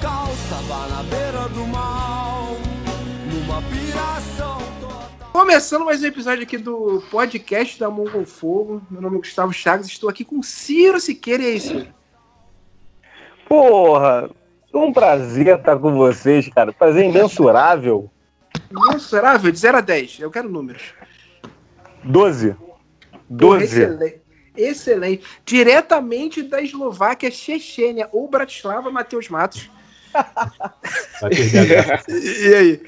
caos, tava na beira do mal, numa piração total. Começando mais um episódio aqui do podcast da Mongol Fogo. Meu nome é Gustavo Chagas, estou aqui com Ciro Siqueira e aí, Ciro? Porra, um prazer estar com vocês, cara. Prazer imensurável. Mensurável, de 0 a 10. Eu quero números. 12. Porra, 12. Excelente. Excelente. Diretamente da Eslováquia, Chechênia ou Bratislava, Matheus Matos. Vai perder a graça. E aí?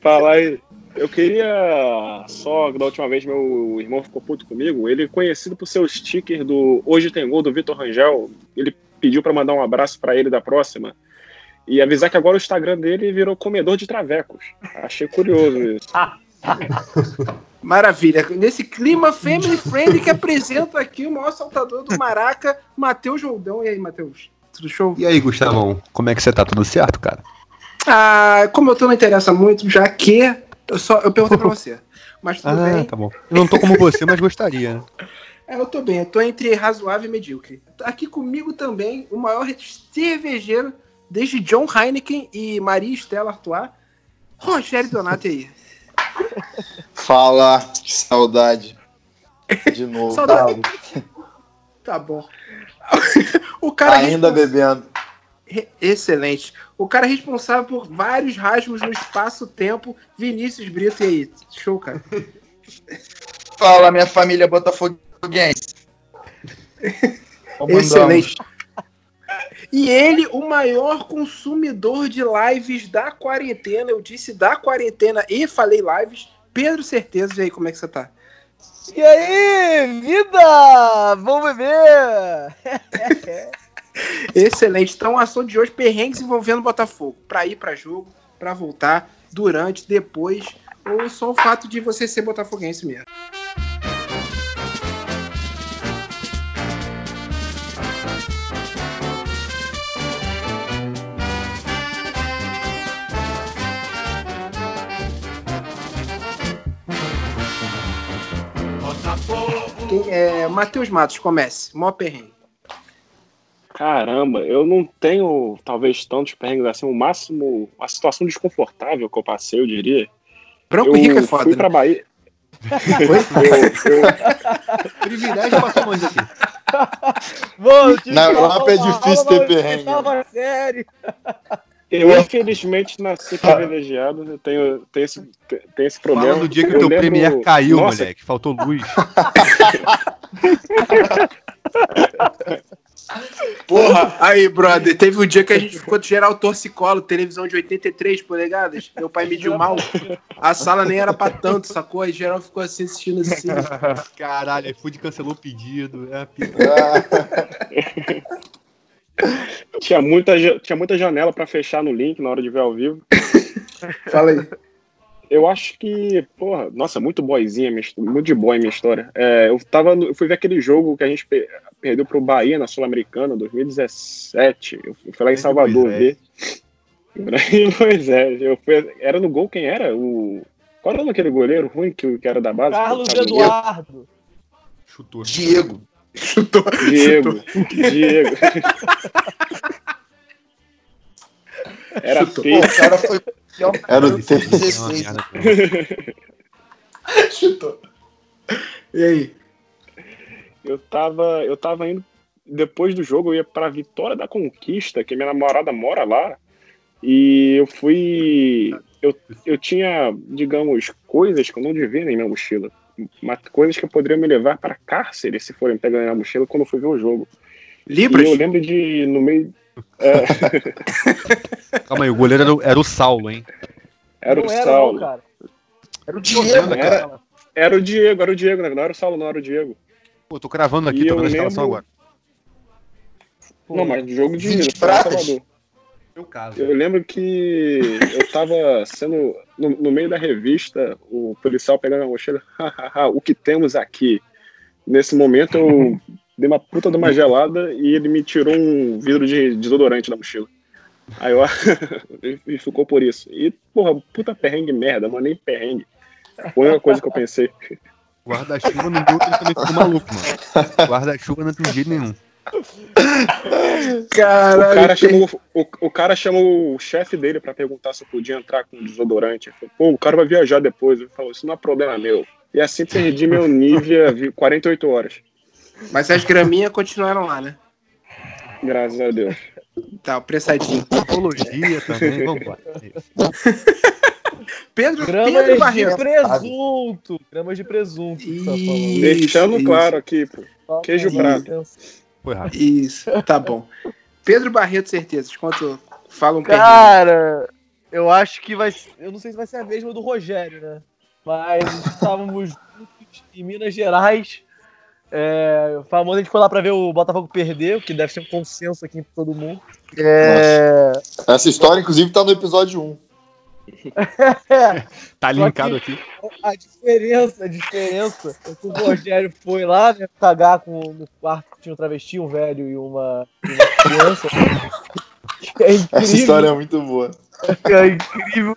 Falar aí. Eu queria só, da última vez meu irmão ficou puto comigo, ele conhecido por seu sticker do Hoje Tem Gol do Vitor Rangel, ele pediu pra mandar um abraço pra ele da próxima e avisar que agora o Instagram dele virou comedor de travecos. Achei curioso isso. Maravilha. Nesse clima family friendly que apresenta aqui o maior saltador do Maraca, Matheus Joldão. E aí, Matheus? Tudo show? E aí, Gustavão, como é que você tá? Tudo certo, cara? Ah, como eu tô, não interessa muito, já que eu só eu perguntei pra você. Mas tudo Ah, bem. tá bom. Eu não tô como você, mas gostaria. né? É, eu tô bem, eu tô entre razoável e medíocre. Aqui comigo também o maior cervejeiro desde John Heineken e Maria Estela Artois, Rogério Donato aí. Fala, que saudade. De novo. Saudade. Tá bom. o cara Ainda respons- bebendo. Excelente. O cara responsável por vários rasgos no espaço-tempo, Vinícius Brito. E aí? Show, cara. Fala, minha família botafoguense. Excelente. E ele, o maior consumidor de lives da quarentena. Eu disse da quarentena e falei lives. Pedro Certeza, e aí, como é que você tá? E aí, vida! Vamos beber! Excelente. Então, o assunto de hoje, perrengues envolvendo Botafogo. Pra ir pra jogo, pra voltar, durante, depois, ou só o fato de você ser botafoguense mesmo. Quem- é, Matheus Matos, comece. Mó perrengue. Caramba, eu não tenho talvez tantos perrengues assim, o máximo, a situação desconfortável que eu passei, eu diria. Branco eu e rico é foda. fui né? pra Bahia. Eu- eu- Privilégio passou longe aqui. Tive Na Europa é difícil ter perrengue. oitava série. Eu, infelizmente, nasci privilegiado, eu tenho, tenho, esse, tenho esse problema. Fala no dia que Eu teu lembro- Premier caiu, Nossa, moleque. Faltou luz. Porra, aí, brother, teve um dia que a gente ficou de geral torcicolo, televisão de 83 polegadas. Meu pai mediu mal. A sala nem era pra tanto, sacou? Aí geral ficou assim assistindo assim. Caralho, iFood cancelou o pedido. É a Tinha muita, tinha muita janela pra fechar no link na hora de ver ao vivo. Fala aí. Eu acho que, porra, nossa, muito boyzinha, muito de boy minha história. É, eu, tava no- eu fui ver aquele jogo que a gente pe- perdeu pro Bahia na Sul-Americana, 2017. Eu fui lá em Grande Salvador ver. Grande Moisés. Eu fui, era no gol quem era? O, qual era o nome daquele goleiro ruim que, que era da base? Carlos Eduardo. Chutou. Diego. Chutou. Diego. Diego. Era Chutou. feio. Pô, o cara foi. Era o Esse vídeo é uma T16. merda mesmo. Chutou. E aí? Eu tava, eu tava indo depois do jogo, eu ia pra Vitória da Conquista, que minha namorada mora lá, e eu fui eu, eu tinha, digamos, coisas que eu não devia na minha mochila, mas coisas que poderiam me levar para cárcere se forem pegar na mochila quando eu fui ver o jogo. Libras? E eu lembro de no meio é, Calma aí, o goleiro era o, era o Saulo, hein? era não o era, Saulo. não, cara. Era o Diego. Era, era o Diego, era o Diego, né? não era o Saulo, não era o Diego. Pô, tô cravando aqui, E tô vendo a escalação lembro- agora. Não, mas jogo de Vinte foi lá em pratas. Meu caso. Eu lembro que eu tava sendo. No, no meio da revista, o policial pegando a mochila. "Hahaha, o que temos aqui? Nesse momento eu dei uma puta de uma gelada e ele me tirou um vidro de desodorante da mochila. Aí eu. e ficou por isso. E, porra, puta perrengue merda, mas nem perrengue. Foi a única coisa que eu pensei. Guarda-chuva no também ficou maluco, mano. Guarda-chuva não tem jeito nenhum. Caralho, O cara, chamou, o, o cara chamou o chefe dele pra perguntar se eu podia entrar com desodorante. Ele falou, pô, o cara vai viajar depois. Ele falou, isso não é problema meu. E assim perdi meu Nivea vi- 48 horas. Mas as graminhas continuaram lá, né? Graças a Deus. Tá, o pressadinho. Apologia também, vambora. Pedro, Gramas Pedro de Barreto. presunto. Gramas de presunto. que você tá Deixando isso, claro aqui, pô. Queijo pra- prato. Foi rápido. Isso, tá bom. Pedro Barreto, certezas. Quanto fala um? Cara, eu acho que vai. ser- Eu não sei se vai ser a mesma do Rogério, né? Mas estávamos juntos em Minas Gerais. É, famoso, a gente foi lá pra ver o Botafogo perder, o que deve ser um consenso aqui pra todo mundo. É, Essa história, inclusive, tá no episódio 1. Tá linkado aqui. a diferença, a diferença é que o Rogério foi lá, né, cagar com, no quarto tinha um travesti, um velho e uma, uma criança. É incrível. Essa história é muito boa. É incrível.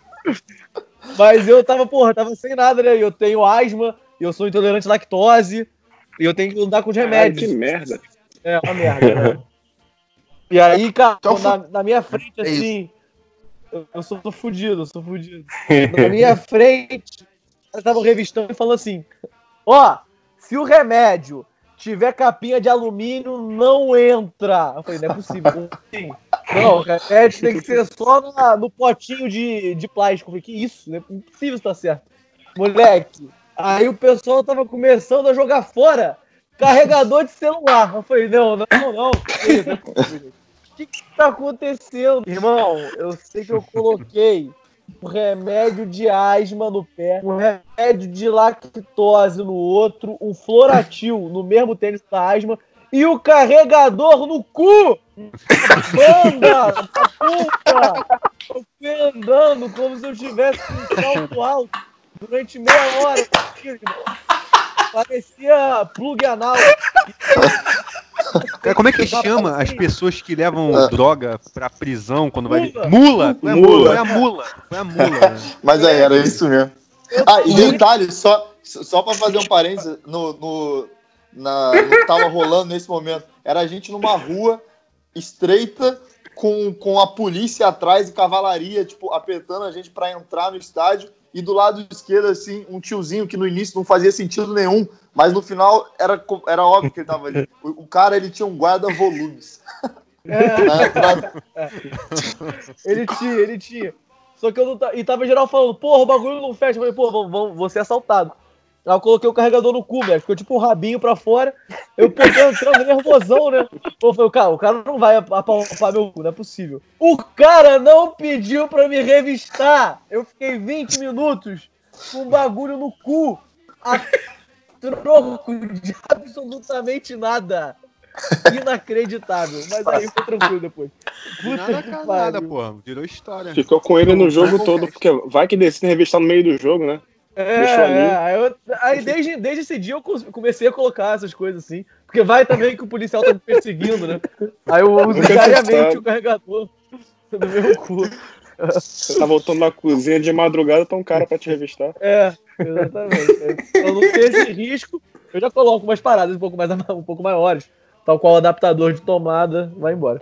Mas eu tava, porra, tava sem nada, né? Eu tenho asma, eu sou intolerante à lactose, e eu tenho que andar com os remédios. que merda. É uma merda, né? E aí, cara, Então, na, na minha frente, É assim, eu, eu sou tô fudido, eu sou fudido. Na minha frente, elas estavam revistando e falando assim: Ó, se o remédio tiver capinha de alumínio, não entra. Eu falei, não é possível. Assim? Não, remédio tem que ser só na- no potinho de, de plástico. Eu falei, que isso? Não é impossível isso tá certo. Moleque, aí o pessoal tava começando a jogar fora carregador de celular. Eu falei, não, não, não, não. O que, que tá acontecendo? Irmão, eu sei que eu coloquei um remédio de asma no pé, um remédio de lactose no outro, um floratil no mesmo tênis da asma e o carregador no cu! Banda! da puta! Eu fui andando como se eu tivesse um salto alto durante meia hora. Parecia plug anal. Cara, como é que chama as pessoas que levam Ah. droga pra prisão quando vai. Mula. Mula! Foi a Mula. mula! Foi a mula! Foi a mula! né? Mas aí, era isso mesmo. Ah, e detalhe, só, só pra fazer um parênteses, no, no, na, no que tava rolando nesse momento, era a gente numa rua estreita, com, com a polícia atrás e cavalaria, tipo, apertando a gente pra entrar no estádio, e do lado esquerdo, assim, um tiozinho que no início não fazia sentido nenhum, mas no final era, era óbvio que ele tava ali. O, o cara, ele tinha um guarda-volumes. Né, pra- Ele tinha, ele tinha. Só que eu não tava. E tava geral falando, porra, o bagulho não fecha. Eu falei, pô, vamos, vamos, vou ser assaltado. Aí eu coloquei o carregador no cu, velho. Ficou tipo um rabinho pra fora. Eu pô, tô entrando nervosão, né? Eu falei, cara, o cara não vai apalpar meu cu, não é possível. O cara não pediu pra me revistar. Eu fiquei 20 minutos com um bagulho no cu. A troco de absolutamente nada. Inacreditável. Mas aí foi tranquilo depois. Puta Nada pariu. nada, pô. Virou história. Ficou com ele no jogo todo, porque vai que decide revistar no meio do jogo, né? É, é, aí, eu- aí desde, desde esse dia eu comecei a colocar essas coisas assim. Porque vai também que o policial tá me perseguindo, né? Aí eu uso diariamente o carregador no meu cu. Você tá voltando na cozinha de madrugada, tá um cara pra te revistar. É, exatamente. Pra não ter esse risco, eu já coloco umas paradas um pouco, mais, um pouco maiores. Tal qual o adaptador de tomada, vai embora.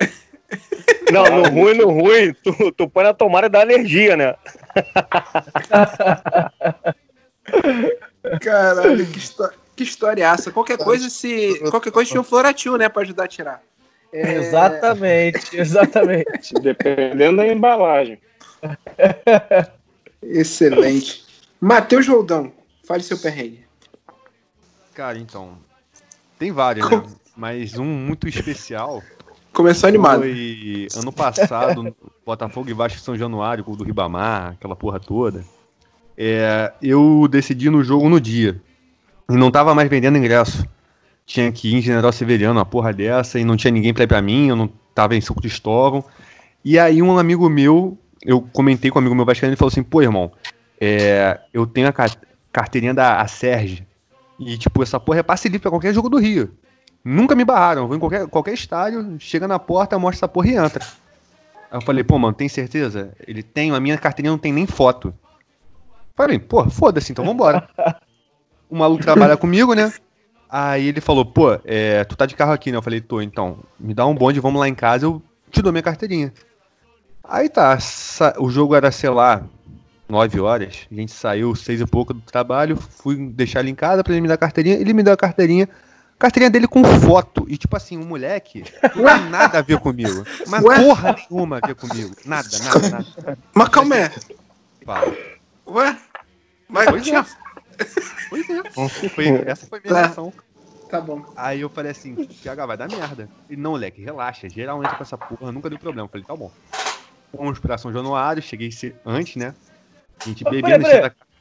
Não, no ruim, no ruim, tu, tu põe na tomada e dá alergia, né? Caralho, que, histó que historiaça. Qualquer coisa, se. Qualquer coisa tinha um floratil, né? Pra ajudar a tirar. É, Exatamente, exatamente. Dependendo da embalagem. Excelente. Matheus Roldão, fale seu perrengue. Cara, então. Tem vários, né? Mas um muito especial Começou animado. foi ano passado, Botafogo e Vasco de São Januário, gol do Ribamar, aquela porra toda. É, eu decidi no jogo no dia. E não tava mais vendendo ingresso. Tinha que ir em General Severiano, uma porra dessa, e não tinha ninguém pra ir pra mim, eu não tava em São Cristóvão. E aí um amigo meu, eu comentei com um amigo meu vascaíno, ele falou assim, pô, irmão, é, eu tenho a ca- carteirinha da Serge, e tipo, essa porra é passe livre pra qualquer jogo do Rio. Nunca me barraram, vou em qualquer, qualquer estádio, chega na porta, mostra essa porra e entra. Aí eu falei, pô, mano, tem certeza? Ele tem, a minha carteirinha não tem nem foto. Falei, pô, foda-se, então vambora. O maluco trabalha comigo, né? Aí ele falou, pô, é, tu tá de carro aqui, né? Eu falei, tô, então, me dá um bonde, vamos lá em casa, eu te dou minha carteirinha. Aí tá, o jogo era, sei lá, 9 horas, a gente saiu seis e pouco do trabalho, fui deixar ele em casa pra ele me dar a carteirinha, ele me deu a carteirinha, carteirinha dele com foto, e tipo assim, o moleque não tem nada a ver comigo, mas Ué? porra nenhuma a ver comigo, nada, nada, nada. Mas calma aí. Fala. Ué? Mas Pois tinha. Pois é, foi, essa foi a minha reação. Tá bom. Aí eu falei assim, PH, vai dar merda. Ele, não, moleque, relaxa, geral entra com essa porra, nunca deu problema. Eu falei, tá bom. Fomos pra São Januário, cheguei antes, né? A gente bebendo,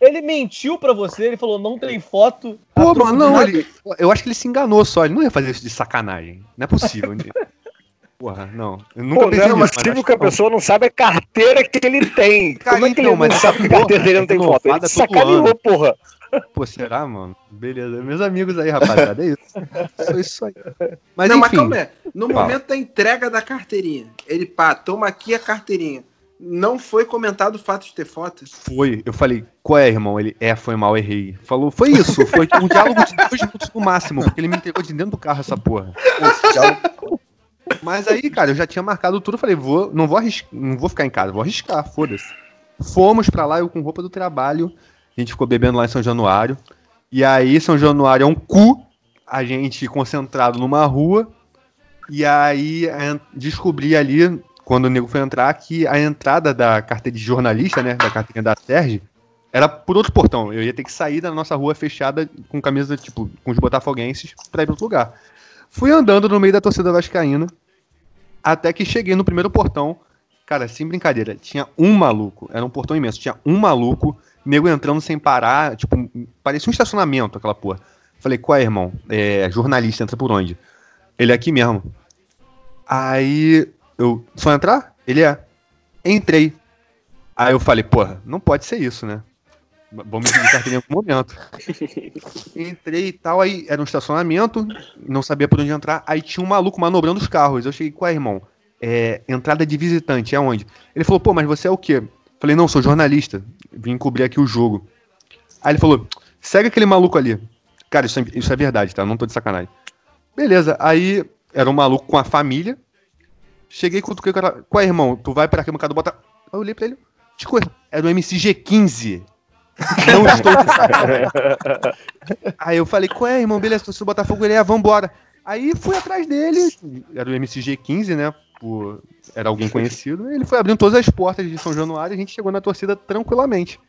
Ele mentiu pra você, ele falou, não tem foto. Pô, mano, não, ele, eu acho que ele se enganou só, ele não ia fazer isso de sacanagem. Não é possível. Porra, não. Eu nunca Pô, não pensei é nisso, mas que a não. pessoa não sabe a carteira que ele tem. Cara, Como é que então, ele mas não essa sabe que a carteira dele não tem foto? Ele sacaneou, porra. Pô, será, mano? Beleza. Meus amigos aí, rapaziada, é isso. Foi isso aí. Mas não, mas enfim, calma aí. No Fala. momento da entrega da carteirinha, ele, pá, toma aqui a carteirinha. Não foi comentado o fato de ter foto? foi. Eu falei, qual é, irmão? Ele, é, foi mal, errei. Falou, foi isso. Foi um diálogo de dois minutos no máximo, porque ele me entregou de dentro do carro essa porra. Mas aí, cara, eu já tinha marcado tudo. eu Falei, vou, não vou arriscar, não vou ficar em casa, vou arriscar, foda-se. Fomos pra lá, eu com roupa do trabalho. A gente ficou bebendo lá em São Januário. E aí, São Januário é um cu. A gente concentrado numa rua. E aí, descobri ali, quando o nego foi entrar, que a entrada da carteira de jornalista, né? Da carteirinha da Serge, era por outro portão. Eu ia ter que sair da nossa rua fechada com camisa, tipo, com os botafoguenses pra ir pra outro lugar. Fui andando no meio da torcida vascaína, até que cheguei no primeiro portão. Cara, sem brincadeira, tinha um maluco, era um portão imenso, tinha um maluco, nego entrando sem parar, tipo, parecia um estacionamento aquela porra. Falei, qual é, irmão? É, jornalista, entra por onde? Ele é aqui mesmo. Aí, eu, só entrar? Ele é. Entrei. Aí eu falei, porra, não pode ser isso, né? Vamos me carteirinha em algum momento. Entrei e tal, aí era um estacionamento, não sabia por onde entrar, aí tinha um maluco manobrando os carros. Eu cheguei, qual é, irmão? É, entrada de visitante, é onde? Ele falou, pô, mas você é o quê? Falei, não, sou jornalista, vim cobrir aqui o jogo. Aí ele falou, segue aquele maluco ali. Cara, isso é, isso é verdade, tá? Não tô de sacanagem. Beleza, aí era um maluco com a família. Cheguei com o cara, qual é, irmão? Tu vai pra arquibancada bota. Aí eu olhei pra ele, era o MCG15. Não estou de sacanagem. Aí eu falei, qual é, irmão? Beleza, torcida do Botafogo, ele é, vambora. Aí fui atrás dele, era o MCG15, né? Por- era alguém conhecido. Ele foi abrindo todas as portas de São Januário e a gente chegou na torcida tranquilamente.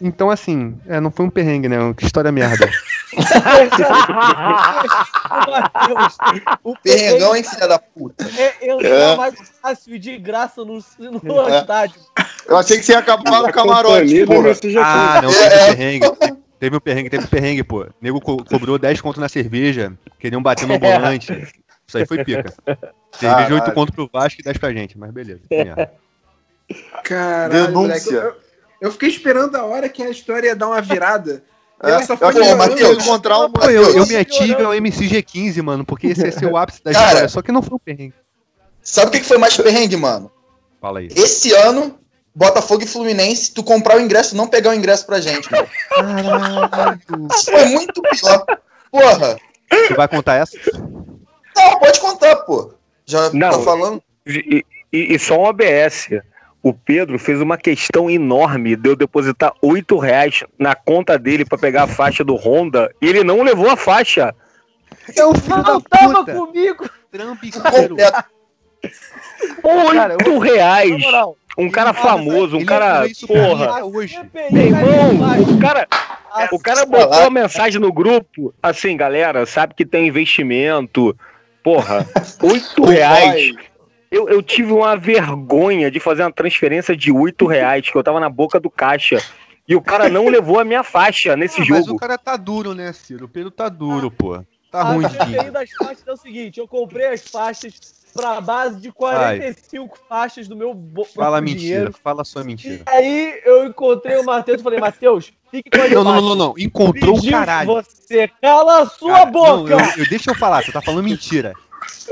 Então, assim, é, não foi um perrengue, né? Que história merda. O Perrengão, hein, filha da puta. é entrar É. mais fácil de graça no, no É. estádio. Eu achei que você ia acabar no camarote, porra. Ah, não, É. teve um perrengue. Teve um perrengue, teve um perrengue, pô. Nego co- cobrou 10 conto na cerveja, queriam bater no volante. Isso aí foi pica. Cerveja Caralho. 8 conto pro Vasco e 10 pra gente, mas beleza. Caralho, Denúncia. moleque, eu, eu fiquei esperando a hora que a história ia dar uma virada. E É, só eu piorando. Matheus encontrar um Pô, eu, eu me ativo ao MCG15, mano, porque esse ser o ápice da Cara. história, só que não foi um perrengue. Sabe o que foi mais perrengue, mano? Fala aí. Esse ano, Botafogo e Fluminense, tu comprar o ingresso não pegar o ingresso pra gente, mano. Caralho. Foi muito pior. Porra. Tu vai contar essa? Não, pode contar, pô. Já Não. tá falando? E, e- e só um ABS. O Pedro fez uma questão enorme de eu depositar 8 reais na conta dele pra pegar a faixa do Honda e ele não levou a faixa. É o filho Não tava comigo. Trambiqueiro. Completo. 8 Na reais. Um cara famoso, um cara. Porra. hoje. eu Meu irmão, na o cara, o cara botou uma mensagem no grupo, assim, galera, sabe que tem investimento. Porra, 8 reais. Eu, eu tive uma vergonha de fazer uma transferência de 8 reais, que eu tava na boca do caixa. E o cara não levou a minha faixa nesse Ah, mas jogo. o cara tá duro, né, Ciro? O Pedro tá duro, pô. Tá A ruim de CPI dinheiro. das faixas é o seguinte: eu comprei as faixas pra base de 45 faixas do meu bo- Fala próprio mentira, dinheiro. fala sua mentira. E aí eu encontrei o Matheus e falei, Matheus, fique com as Não, não, não, não, não. Encontrou o caralho. Você cala a sua Cara, boca! não, eu, eu- deixa eu falar, você tá falando mentira.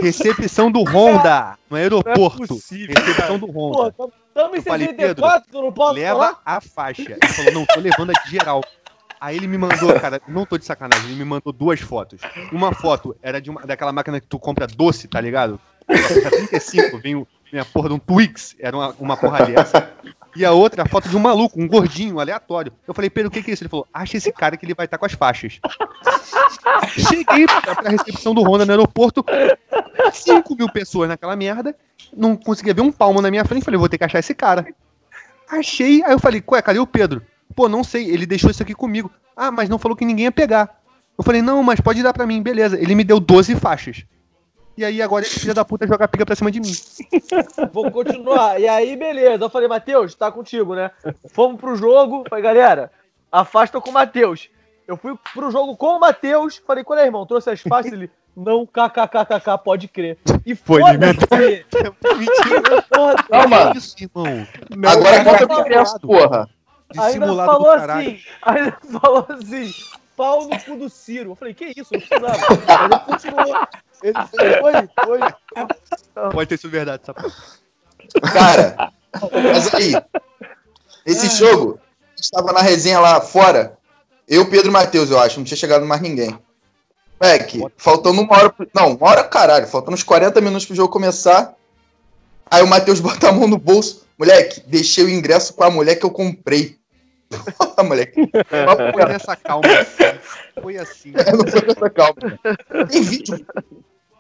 Recepção do Honda no aeroporto. possível, Recepção do Pô, Honda. estamos em Eu falei, 64, tu não posso Leva falar? a faixa. Ele falou, não, tô levando aqui geral. Aí ele me mandou, cara, não tô de sacanagem, ele me mandou duas fotos. Uma foto era de uma, daquela máquina que tu compra doce, tá ligado? Pra 35, vem, o- vem a porra de um Twix, era uma, uma porra dessa. E a outra, a foto de um maluco, um gordinho, aleatório. Eu falei, Pedro, o que que é isso? Ele falou, acha esse cara que ele vai estar com as faixas. Cheguei pra, pra recepção do Honda no aeroporto, 5 mil pessoas naquela merda, não conseguia ver um palmo na minha frente, falei, vou ter que achar esse cara. Achei, aí eu falei, ué, cadê o Pedro? Pô, não sei, ele deixou isso aqui comigo. Ah, mas não falou que ninguém ia pegar. Eu falei, não, mas pode dar pra mim, beleza. Ele me deu 12 faixas. E aí agora esse filho da puta joga pica pra cima de mim. Vou continuar. E aí, beleza. Eu falei, Matheus, tá contigo, né? Fomos pro jogo. Falei, galera, afasta com o Matheus. Eu fui pro jogo com o Matheus. Falei, qual é, irmão? Trouxe as faixas? Ele, não, kkkk, pode crer. E Foi. Mentira. Porra, Calma. Isso, irmão. Agora cara, conta tá pro ingresso, porra. Ainda falou assim, ainda falou assim, pau no cu do Ciro. Eu falei, que isso? Não precisava. Ele continuou. Ele foi, foi. Pode ter sido verdade essa porra. Cara, mas aí, esse jogo, a gente tava na resenha lá fora, eu, Pedro e Matheus, eu acho, não tinha chegado mais ninguém. Moleque, faltando uma hora. pro- Não, uma hora caralho, faltando uns 40 minutos pro jogo começar. Aí o Matheus bota a mão no bolso. Moleque, deixei o ingresso com a mulher que eu comprei. Porra, moleque. Foi nessa calma assim. Foi assim. Não foi nessa calma. Tem vídeo.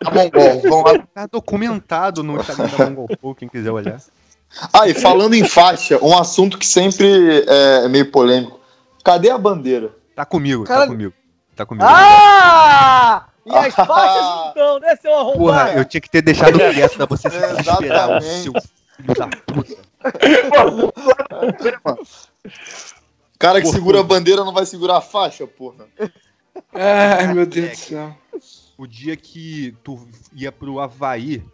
Tá bom, bom, vamos lá. Tá documentado no Instagram da Mongol quem quiser olhar. Ah, e falando em faixa, um assunto que sempre é meio polêmico. Cadê a bandeira? Tá comigo, tá Caralho. comigo. Tá comigo. Ah! E as faixas então, né, seu arrombado? Porra, eu tinha que ter deixado quieto pra você se desesperar, o seu filho da puta. O cara que Porra. segura a bandeira não vai segurar a faixa, porra. Ai, meu Deus do céu. O dia que tu ia pro Havaí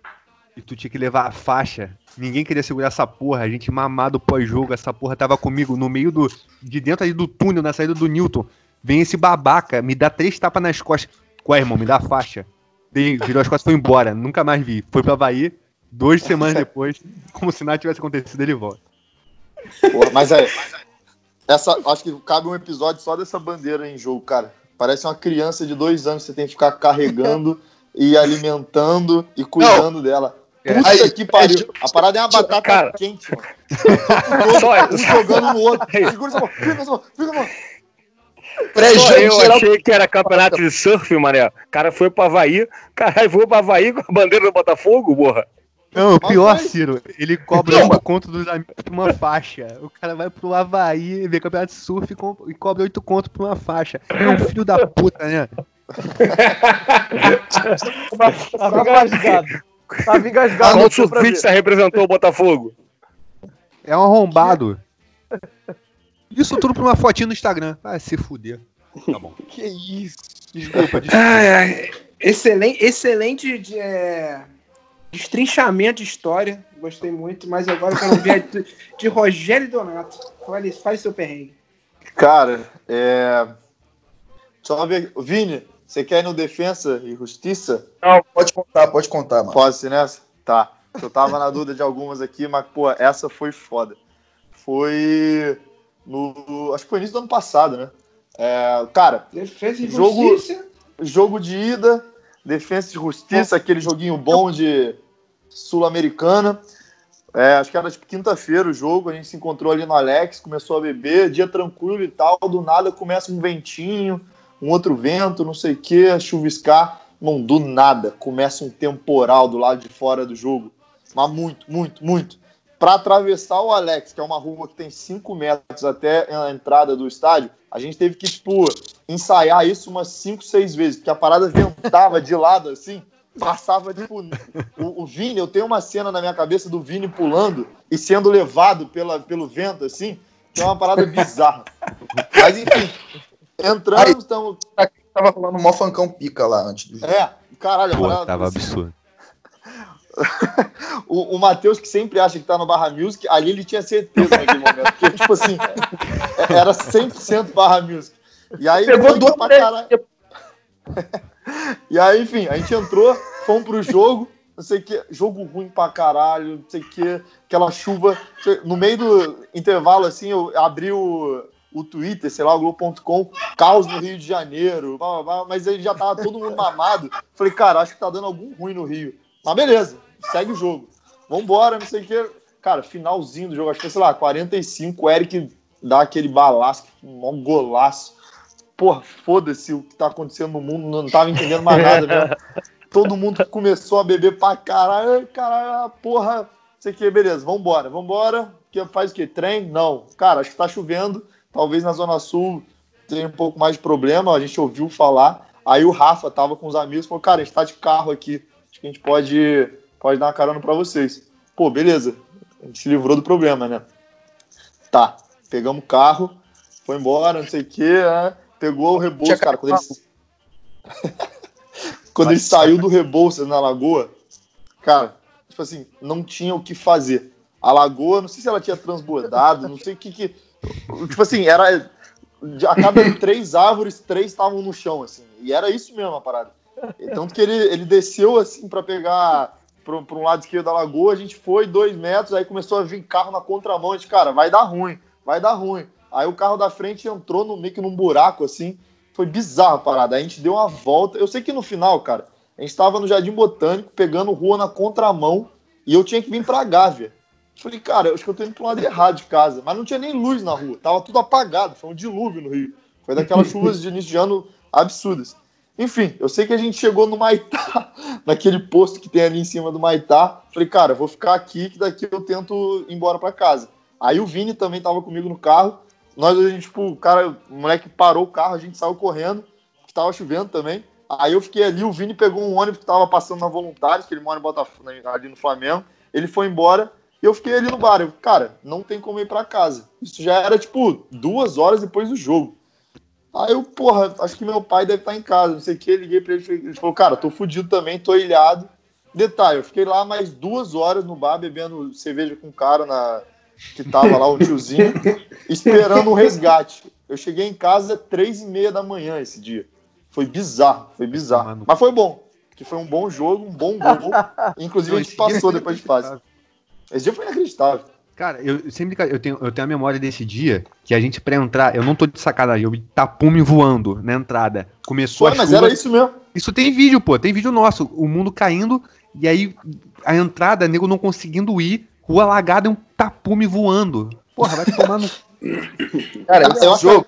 e tu tinha que levar a faixa, ninguém queria segurar essa porra, a gente mamado pós-jogo, essa porra tava comigo no meio do. de dentro ali do túnel, na saída do Newton. Vem esse babaca, me dá três tapas nas costas. Qual é, irmão? Me dá a faixa. Dei, virou as costas e foi embora. Nunca mais vi. Foi pro Havaí, duas semanas depois, como se nada tivesse acontecido, ele volta. Porra, mas é. Essa, acho que cabe um episódio só dessa bandeira em jogo, cara. Parece uma criança de dois anos, você tem que ficar carregando e alimentando e cuidando dela. Puta Aí, que pariu. A parada é uma batata Cara. quente, mano. Só, Um jogando no outro. Segura essa mão, fica essa mão, fica essa mão. Só Pré-jogo eu geral. achei que era campeonato de surf, mané. O cara foi pro Havaí, caralho, foi pro Havaí com a bandeira do Botafogo, porra. Não, o pior. Ciro, ele cobra oito conto dos amigos por uma faixa. O cara vai pro Havaí, vê campeonato de surf e cobra oito conto por uma faixa. É um filho da puta, né? Tava engasgado. Tava engasgado. Qual pra ver. surfista representou o Botafogo? É um arrombado. Isso tudo por uma fotinha no Instagram. Vai se fuder. Tá bom. Que isso. Desculpa, desculpa. Ai, ai. Excelente, excelente de, é, destrinchamento de história. Gostei muito, mas agora eu quero ver a de, de Rogério Donato. Fale, fale seu perrengue. Cara, é. Só ver. Vini, você quer ir no Defensa e Justiça? Não, pode contar, pode contar, mano. Posso ir nessa? Tá. Eu tava na dúvida de algumas aqui, mas, pô, essa foi foda. Foi no. Acho que foi início do ano passado, né? É, cara, Defesa e Jogo- justiça. jogo de ida, Defesa e Justiça, aquele joguinho bom de Sul-Americana. É, acho que era tipo quinta-feira o jogo, a gente se encontrou ali no Alex, começou a beber, dia tranquilo e tal, do nada começa um ventinho, um outro vento, não sei o que, chuviscar. Não, do nada, começa um temporal do lado de fora do jogo. Mas muito, muito, muito. Para atravessar o Alex, que é uma rua que tem 5 metros até a entrada do estádio, a gente teve que, tipo, ensaiar isso umas 5, 6 vezes, porque a parada ventava de lado assim, passava, tipo, o, o Vini, eu tenho uma cena na minha cabeça do Vini pulando e sendo levado pela, pelo vento, assim, que é uma parada bizarra. Mas enfim, entramos, estamos. Tava rolando mó fancão pica lá antes do jogo. É, caralho, a Pô, parada. tava absurdo. O, o Matheus, que sempre acha que tá no Barra Music, ali ele tinha certeza naquele momento. Porque, tipo assim, era 100% Barra Music. E aí, Pegou duas pra caralho. E aí, enfim, a gente entrou, fomos pro jogo, não sei o que, jogo ruim pra caralho, não sei o que, aquela chuva. No meio do intervalo, assim, eu abri o, o Twitter, sei lá, o Globo.com, caos no Rio de Janeiro, blá, blá, blá, mas aí já tava todo mundo mamado. Falei, cara, acho que tá dando algum ruim no Rio. Mas beleza, segue o jogo. Vambora, não sei o que. Cara, finalzinho do jogo, acho que, sei lá, 45, o Eric dá aquele balaço, um golaço. Porra, foda-se o que tá acontecendo no mundo, não tava entendendo mais nada mesmo. Todo mundo começou a beber pra caralho, caralho, porra, não sei o que, beleza, vambora, vambora. Que faz o quê? Trem? Não. Cara, acho que tá chovendo, talvez na Zona Sul tenha um pouco mais de problema, a gente ouviu falar. Aí o Rafa tava com os amigos, falou, cara, a gente tá de carro aqui, acho que a gente pode, pode dar uma carona pra vocês. Pô, beleza, a gente se livrou do problema, né? Tá, pegamos o carro, foi embora, não sei o que, né? pegou o rebolso, cara, quando ele, quando ele saiu do rebolso na lagoa, cara, tipo assim, não tinha o que fazer. A lagoa, não sei se ela tinha transbordado, não sei o que que. Tipo assim, era. A cada três árvores, três estavam no chão, assim. E era isso mesmo a parada. Tanto que ele, ele desceu assim para pegar para um lado esquerdo da lagoa, a gente foi dois metros, aí começou a vir carro na contramão, a gente, cara, vai dar ruim, vai dar ruim. Aí o carro da frente entrou no, meio que num buraco, assim, foi bizarro a parada. Aí a gente deu uma volta, eu sei que no final, cara, a gente estava no Jardim Botânico, pegando rua na contramão, e eu tinha que vir pra Gávea. Falei, cara, eu acho que eu tô indo pro lado errado de casa, mas não tinha nem luz na rua, tava tudo apagado, foi um dilúvio no Rio. Foi daquelas chuvas de início de ano absurdas. Enfim, eu sei que a gente chegou no Maitá, naquele posto que tem ali em cima do Maitá. Falei, cara, vou ficar aqui que daqui eu tento ir embora para casa. Aí o Vini também tava comigo no carro. Nós, a gente, tipo, o cara, o moleque parou o carro, a gente saiu correndo, que tava chovendo também. Aí eu fiquei ali, o Vini pegou um ônibus que tava passando na Voluntários, que ele mora em Botafogo, ali no Flamengo. Ele foi embora e eu fiquei ali no bar. Eu, cara, não tem como ir para casa. Isso já era, tipo, duas horas depois do jogo. Aí eu, porra, acho que meu pai deve estar em casa, não sei o que, liguei pra ele, ele falou, cara, tô fudido também, tô ilhado. Detalhe, eu fiquei lá mais duas horas no bar bebendo cerveja com um cara na, que tava lá, o tiozinho, esperando um resgate. Eu cheguei em casa três e meia da manhã esse dia. Foi bizarro, foi bizarro. Mas foi bom, que foi um bom jogo, um bom gol. Inclusive a gente passou depois de fase. Esse dia foi inacreditável. Cara, eu sempre eu tenho, eu tenho a memória desse dia que a gente, pra entrar, eu não tô de sacanagem, eu vi tapume voando na entrada. Começou Pô, a mas chuva. era isso mesmo. Isso tem vídeo, pô, tem vídeo nosso. O mundo caindo e aí a entrada, nego não conseguindo ir, rua alagada e um tapume voando. Porra, vai tomar no. Cara, Eu esse acho jogo,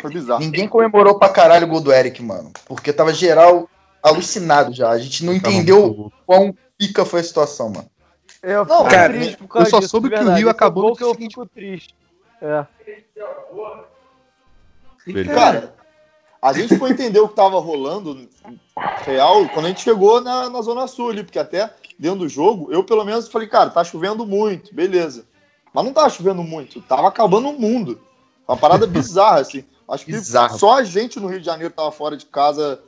Foi bizarro. ninguém comemorou pra caralho o gol do Eric, mano. Porque tava geral alucinado já. A gente não entendeu quão pica foi a situação, mano. Eu Não, fico cara, triste por causa eu só disso, soube que o verdade. Rio Esse acabou no que eu seguinte. fico triste. É. Beleza. Cara, a gente foi entender o que tava rolando real quando a gente chegou na, na Zona Sul ali, porque até dentro do jogo, eu pelo menos falei, cara, tá chovendo muito, beleza. Mas não tava chovendo muito, tava acabando o mundo. Uma parada bizarra, assim. Acho que Bizarro. só a gente no Rio de Janeiro tava fora de casa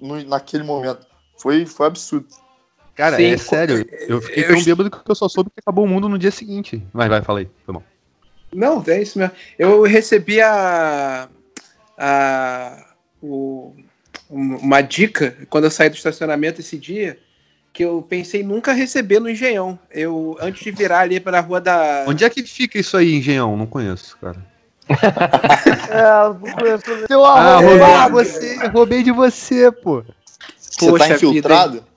no- naquele momento. Foi, foi absurdo. Cara, Sim, é sério. Eu fiquei eu- tão bêbado que eu só soube que acabou o mundo no dia seguinte. Vai, vai, fala aí. Foi bom. Não, é isso mesmo. Eu recebi a, a o- um- uma dica quando eu saí do estacionamento esse dia que eu pensei nunca receber no Engenhão. Eu antes de virar ali para a rua da Onde é que fica isso aí, Engenhão? Não conheço, cara. É, Ah, arrombado. roubei de você, roubei de você, pô. Você Poxa tá infiltrado?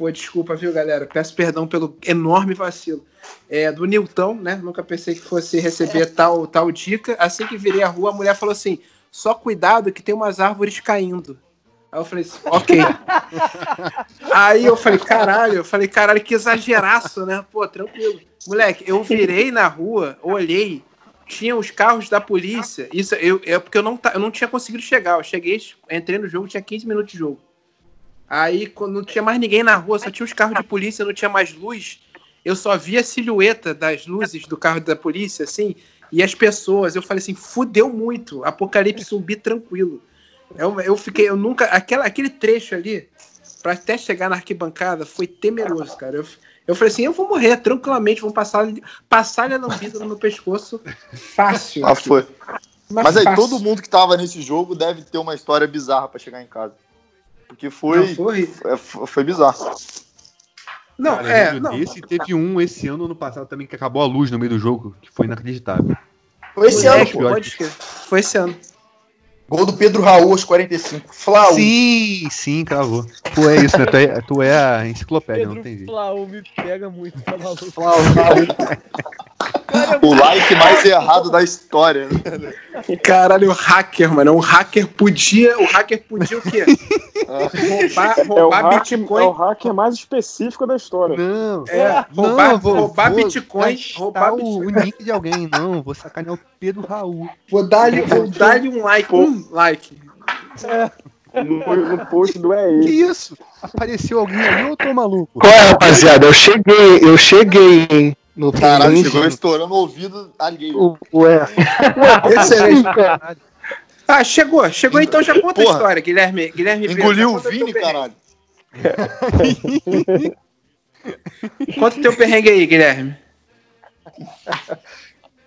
Pô, desculpa, viu, galera? Peço perdão pelo enorme vacilo. É, do Nilton, né? Nunca pensei que fosse receber tal, tal dica. Assim que virei a rua, a mulher falou assim: só cuidado que tem umas árvores caindo. Aí eu falei assim, ok. Aí eu falei, caralho, eu falei, caralho, que exageraço, né? Pô, tranquilo. Moleque, eu virei na rua, olhei, tinha os carros da polícia. Isso eu, é porque eu não, eu não tinha conseguido chegar. Eu cheguei, entrei no jogo, tinha 15 minutos de jogo. Aí, quando não tinha mais ninguém na rua, só tinha os carros de polícia, não tinha mais luz. Eu só via a silhueta das luzes do carro da polícia, assim, e as pessoas. Eu falei assim, fudeu muito. Apocalipse zumbi tranquilo. Eu, eu fiquei, eu nunca. Aquela, aquele trecho ali, pra até chegar na arquibancada, foi temeroso, cara. Eu, eu falei assim, eu vou morrer tranquilamente, vão passar, passar a lambida no meu pescoço fácil. Ah, foi. Mas Mas aí fácil. todo mundo que tava nesse jogo deve ter uma história bizarra pra chegar em casa. Porque Não, foi, foi. é, foi, foi bizarro. Não, Cara, é. Não, desse teve um esse ano, ano passado também, que acabou a luz no meio do jogo, que foi inacreditável. Foi esse ano, pô. pode escrever. Foi esse ano. Gol do Pedro Raul aos 45. Flau. Sim, sim, cravou. Tu é isso, né? Tu é, tu é a enciclopédia, não tem Pedro jeito. Flau me pega muito, tá maluco? O like mais errado da história. né? Caralho, o hacker, mano. O hacker podia. O hacker podia o quê? roubar É o, roubar hack, Bitcoin. é o hacker mais específico da história. Não, É, roubar, não, vou, roubar vou Bitcoin. Roubar o, Bitcoin. o nick de alguém, não. Vou sacanear o Pedro Raul. Vou dar-lhe vou dar um like. Um like. No, no post do é Que isso? Apareceu alguém ali ou eu tô maluco? Qual é, rapaziada? Eu cheguei, eu cheguei, hein? No Caralho, chegou estourando o ouvido alheio. Ué. Excelente. Ah, chegou. Chegou então, já conta a Porra. história, Guilherme. Guilherme Pedro, Engoliu já o Vini, caralho. Conta o teu perrengue aí, Guilherme.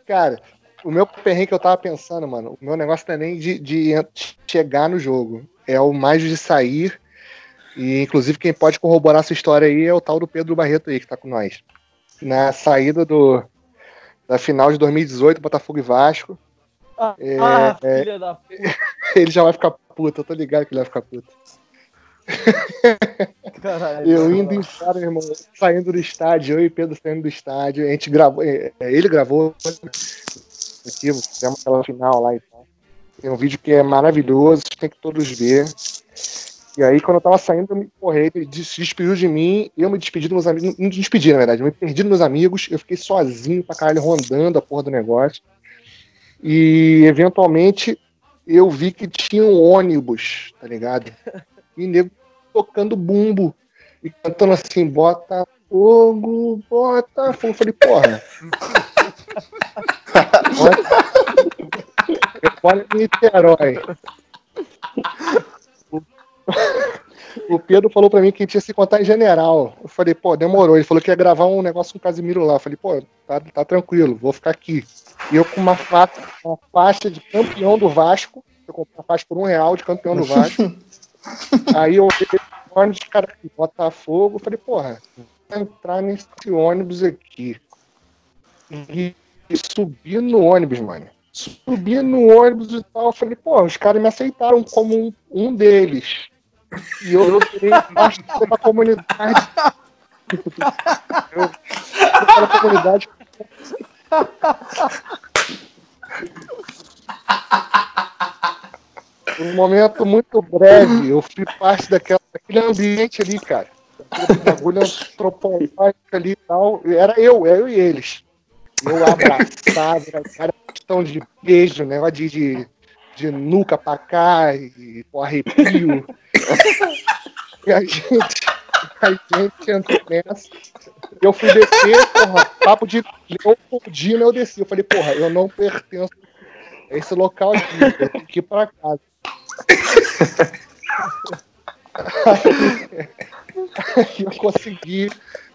Cara, o meu perrengue que eu tava pensando, mano, o meu negócio não é nem de, de chegar no jogo. É o mais de sair. E, inclusive, quem pode corroborar essa história aí é o tal do Pedro Barreto aí, que tá com nós. Na saída do, da final de 2018, Botafogo e Vasco, Ah, É, ah, é. filha da puta, ele já vai ficar puto, eu tô ligado que ele vai ficar puto. caralho. Eu indo embora, meu irmão, saindo do estádio, eu e Pedro saindo do estádio, a gente gravou, é, é, ele gravou aqui, fizemos aquela final lá e tal. Tem um vídeo que é maravilhoso, tem que todos ver. E aí, quando eu tava saindo, eu me correi, ele se despediu de mim, eu me despedi dos meus amigos, não me despedi, na verdade, eu me perdi dos meus amigos, eu fiquei sozinho pra caralho, rondando a porra do negócio. E, eventualmente, eu vi que tinha um ônibus, tá ligado? E nego tocando bumbo e cantando assim, bota fogo, bota fogo. Eu falei, porra. olha, olha Niterói. O- Pedro falou pra mim que tinha se contar em general. Eu falei, pô, demorou. Ele falou que ia gravar um negócio com o Casimiro lá. Eu falei, pô, tá, tá tranquilo, vou ficar aqui. E eu com uma faixa, uma faixa de campeão do Vasco. Eu comprei uma faixa por um real de campeão do Vasco. Aí eu olhei o ônibus, cara, Botafogo. Eu falei, porra, vou entrar nesse ônibus aqui. E, e subi no ônibus, mano. Subi no ônibus e tal. Eu falei, pô, os caras me aceitaram como um, um deles. E eu virei parte da comunidade. Eu, daquela comunidade. Um momento muito breve, eu fui parte daquela, daquele ambiente ali, cara. Bagulho antropológico ali e tal. Era eu, eu e eles. Eu abraçado, era cara, questão de beijo, negócio de, de, de nuca pra cá, e pô, arrepio. E a gente, a gente entrou nessa. Eu fui descer, porra, papo de Leopoldina, eu desci. Eu falei, porra, eu não pertenço a esse local aqui, eu tenho que ir pra casa. Aí eu consegui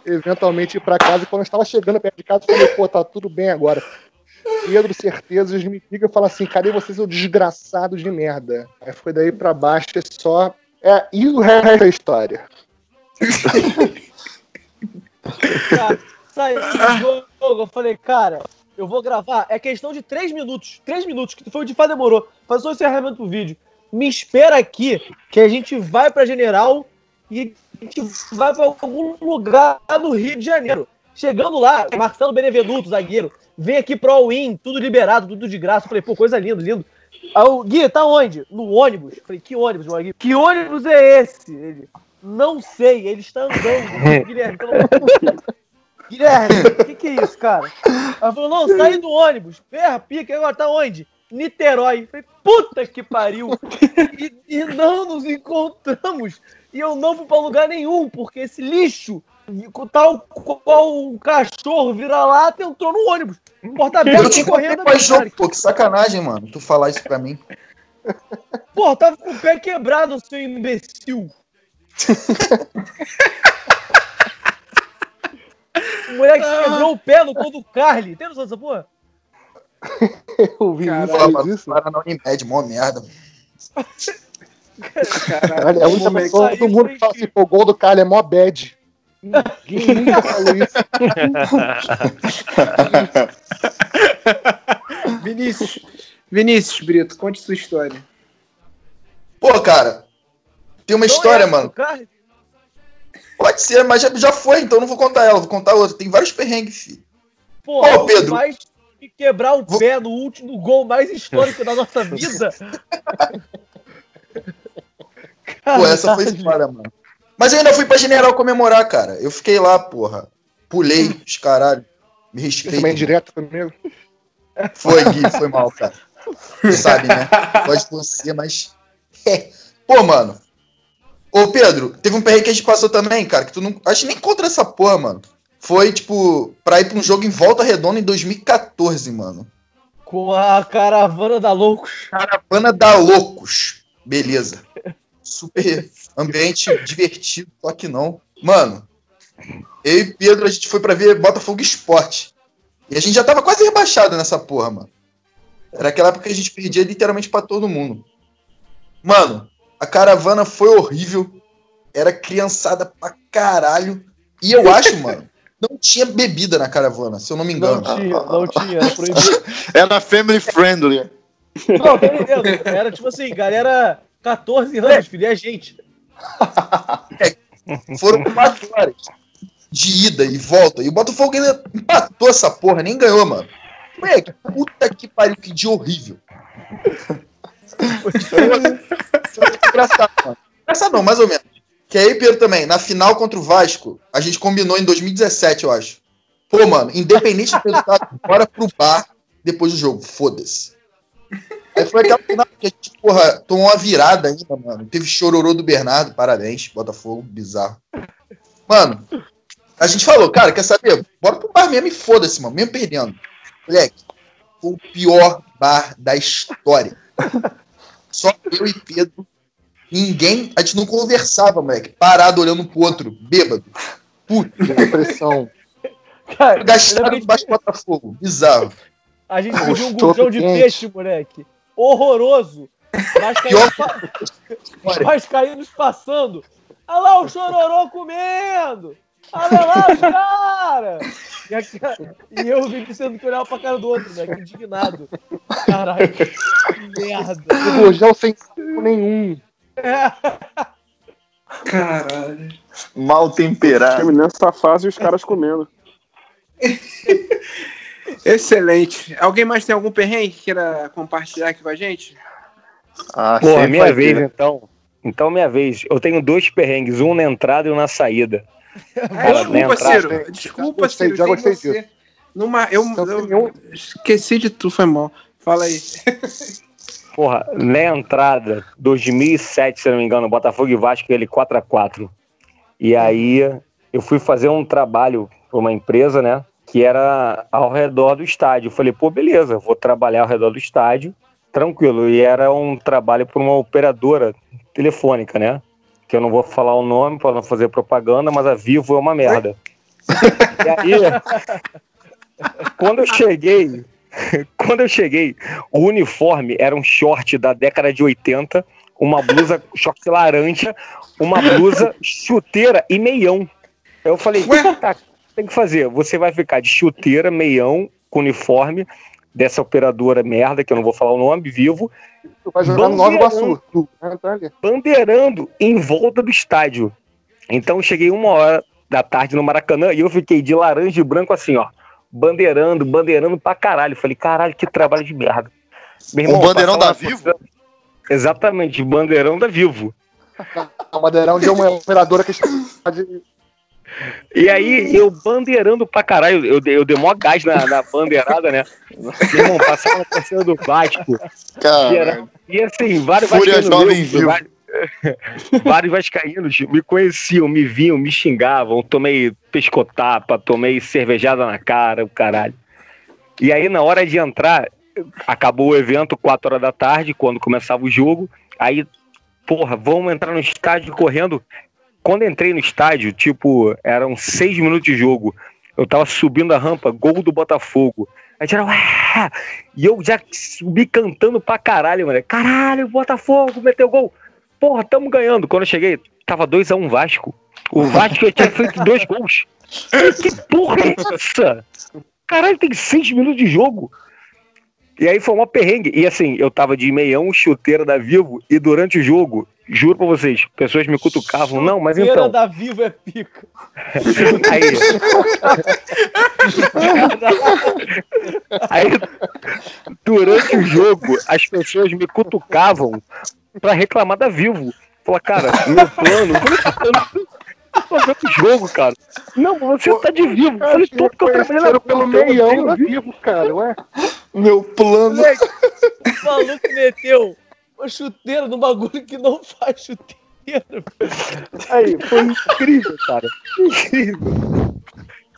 eventualmente ir pra casa. E quando eu estava chegando perto de casa, eu falei, pô, tá tudo bem agora. Pedro, certeza, eles me ligam e falam assim: cadê você, seu desgraçado de merda? Aí foi daí pra baixo, é só. É, e o resto da história. Cara, saiu do jogo, eu falei, cara, eu vou gravar. É questão de três minutos. Três minutos, que foi o de fato demorou. Faz o encerramento pro vídeo. Me espera aqui, que a gente vai pra General e a gente vai pra algum lugar no Rio de Janeiro. Chegando lá, Marcelo Benevenuto, zagueiro, vem aqui pro All-In, tudo liberado, tudo de graça. Eu falei, pô, coisa linda, lindo. Aí o Gui, tá onde? No ônibus. Eu falei, que ônibus, meu Gui? Que ônibus é esse? Ele, não sei, ele está andando. Guilherme, pelo amor de Deus. Guilherme, o que, que é isso, cara? Ela falou, não, saí do ônibus. Ferra, pica, agora tá onde? Niterói. Eu Falei, puta que pariu. E, e não nos encontramos. E eu não fui pra lugar nenhum, porque esse lixo, tal qual o cachorro vira-lata, entrou no ônibus. Porta Eu aberta, te correndo. pós-jogo, pô, que sacanagem, mano. Tu falar isso pra mim. Pô, tava com o pé quebrado, seu imbecil. O moleque quebrou o pé no gol do Carly. Tem noção dessa porra? Eu vi isso, Fala, fez isso. para na Unimed, mó merda. Caralho, é a única pessoa, todo mundo que fala assim, pô, o gol do Carlos é mó bad. Ninguém nunca falou isso. Vinícius. Vinícius Brito, conte sua história. Pô, cara, tem uma história, é, mano. cara. Pode ser, mas já, já foi, então eu não vou contar ela, vou contar outra. Tem vários perrengues, filho. Pô, Ô, Pedro. Vai me quebrar o Vou- pé no último gol mais histórico da nossa vida. Pô, essa foi história, mano. Mas eu ainda fui pra General comemorar, cara. Eu fiquei lá, porra. Pulei os caralho. Me Você risquei. também direto comigo? Foi, Gui, foi mal, cara. Você sabe, né? Gosto de você, mas. É. Pô, mano. Ô, Pedro, teve um perrengue que a gente passou também, cara, que tu não. Acho que nem contra essa porra, mano. Foi, tipo, pra ir pra um jogo em volta redonda em 2014, mano. Com a caravana da Loucos. Caravana da Loucos. Beleza. Super ambiente divertido, só que não. Mano, eu e Pedro, a gente foi pra ver Botafogo Esporte. E a gente já tava quase rebaixado nessa porra, mano. Era aquela época que a gente perdia literalmente pra todo mundo. Mano, a caravana foi horrível. Era criançada pra caralho. E eu acho, mano, não tinha bebida na caravana, se eu não me Não engano. tinha, não tinha, era proibido. Era family friendly. Não, tá entendendo? Era tipo assim, galera, 14 anos, filho, é gente. Foram quatro horas de ida e volta. E o Botafogo ainda empatou essa porra, nem ganhou, mano. Moleque, puta que pariu, que dia horrível. Engraçado, mano. Engraçado não, mais ou menos. Que aí, Pedro, também, na final contra o Vasco, a gente combinou em 2017, eu acho. Pô, mano, independente do resultado, bora pro bar depois do jogo. Foda-se. Aí foi aquela final que a gente, porra, tomou uma virada ainda, mano. Teve chororô do Bernardo, parabéns, Botafogo, bizarro. Mano, a gente falou, cara, quer saber? Bora pro bar mesmo e foda-se, mano, mesmo perdendo. Moleque, foi o pior bar da história. Só eu e Pedro. Ninguém, a gente não conversava, moleque. Parado olhando um pro outro, bêbado. Puta, Depressão. Cara, lembro debaixo do Botafogo. Bizarro. A gente pediu um gordão de peixe, moleque. Horroroso. Vascaínos, pa... Vascaínos passando. Olha lá o chororô comendo. Olha lá os cara. E, aqui- e eu vi sendo que olhava pra cara do outro, moleque, indignado. Caralho, que merda. Gojão sem nenhum. Caralho. Mal temperado. Nessa fase, os caras comendo. Excelente. Alguém mais tem algum perrengue que queira compartilhar aqui com a gente? Ah, Pô, minha vez, então. Então, minha vez. Eu tenho dois perrengues, um na entrada e um na saída. Cara, desculpa, entrar. Ciro. Desculpa, Gostei, Ciro. já gostei você. Numa, eu, Então, eu um- esqueci de tu, foi mal. Fala aí. Porra, na entrada, 2007, se eu não me engano, Botafogo e Vasco, ele 4x4. E aí, eu fui fazer um trabalho para uma empresa, né? Que era ao redor do estádio. Eu falei, pô, beleza, vou trabalhar ao redor do estádio, tranquilo. E era um trabalho para uma operadora telefônica, né? Que eu não vou falar o nome para não fazer propaganda, mas a Vivo é uma merda. E aí, quando eu cheguei, quando eu cheguei, o uniforme era um short da década de 80, uma blusa short laranja, uma blusa chuteira e meião. Eu falei, tá, tem que fazer. Você vai ficar de chuteira, meião, com uniforme dessa operadora merda, que eu não vou falar o nome, vivo, Tu vai jogar no Nova Iguaçu. Entrar ali. bandeirando em volta do estádio. Então cheguei uma hora da tarde no Maracanã e eu fiquei de laranja e branco assim, ó. Bandeirando, bandeirando pra caralho. Falei, caralho, que trabalho de merda. Meu Um bandeirão passava da Vivo? porta- Exatamente, bandeirão da Vivo. A Madeirão de uma operadora que está de. E aí, eu bandeirando pra caralho, eu, dei- eu dei mó gás na, na bandeirada, né? Meu irmão, passava na torcida do Vasco. E, Cara, e assim, vários Fúria vascaínos jovem vários- vários vascaínos me conheciam, me viam, me xingavam, tomei pescotapa, tomei cervejada na cara, o caralho. E aí, na hora de entrar, acabou o evento, 4 horas da tarde, quando começava o jogo. Aí, porra, vamos entrar no estádio correndo. Quando entrei no estádio, tipo, eram seis minutos de jogo. Eu tava subindo a rampa, gol do Botafogo. Aí geral, "Ah!" e eu já subi cantando pra caralho, mano. Caralho, Botafogo, meteu gol. Porra, tamo ganhando. Quando eu cheguei, tava 2x1 Vasco. O Vasco já tinha feito dois gols. Que porra é essa? Caralho, tem seis minutos de jogo. E aí foi uma perrengue. E assim, eu tava de meião, chuteira da Vivo, e durante o jogo, juro pra vocês, pessoas me cutucavam. Não, mas então. da Vivo é pica. Aí, aí, durante o jogo, as pessoas me cutucavam pra reclamar da Vivo. Falar, cara, meu plano. Eu tô vendo o jogo, cara. Não, você tá de vivo. Eu falei, tudo que eu trabalhei pelo meião da Vivo. Vivo, cara, ué. Meu plano. Moleque, o maluco meteu uma chuteira no bagulho que não faz chuteira. Aí, foi incrível, cara. Incrível.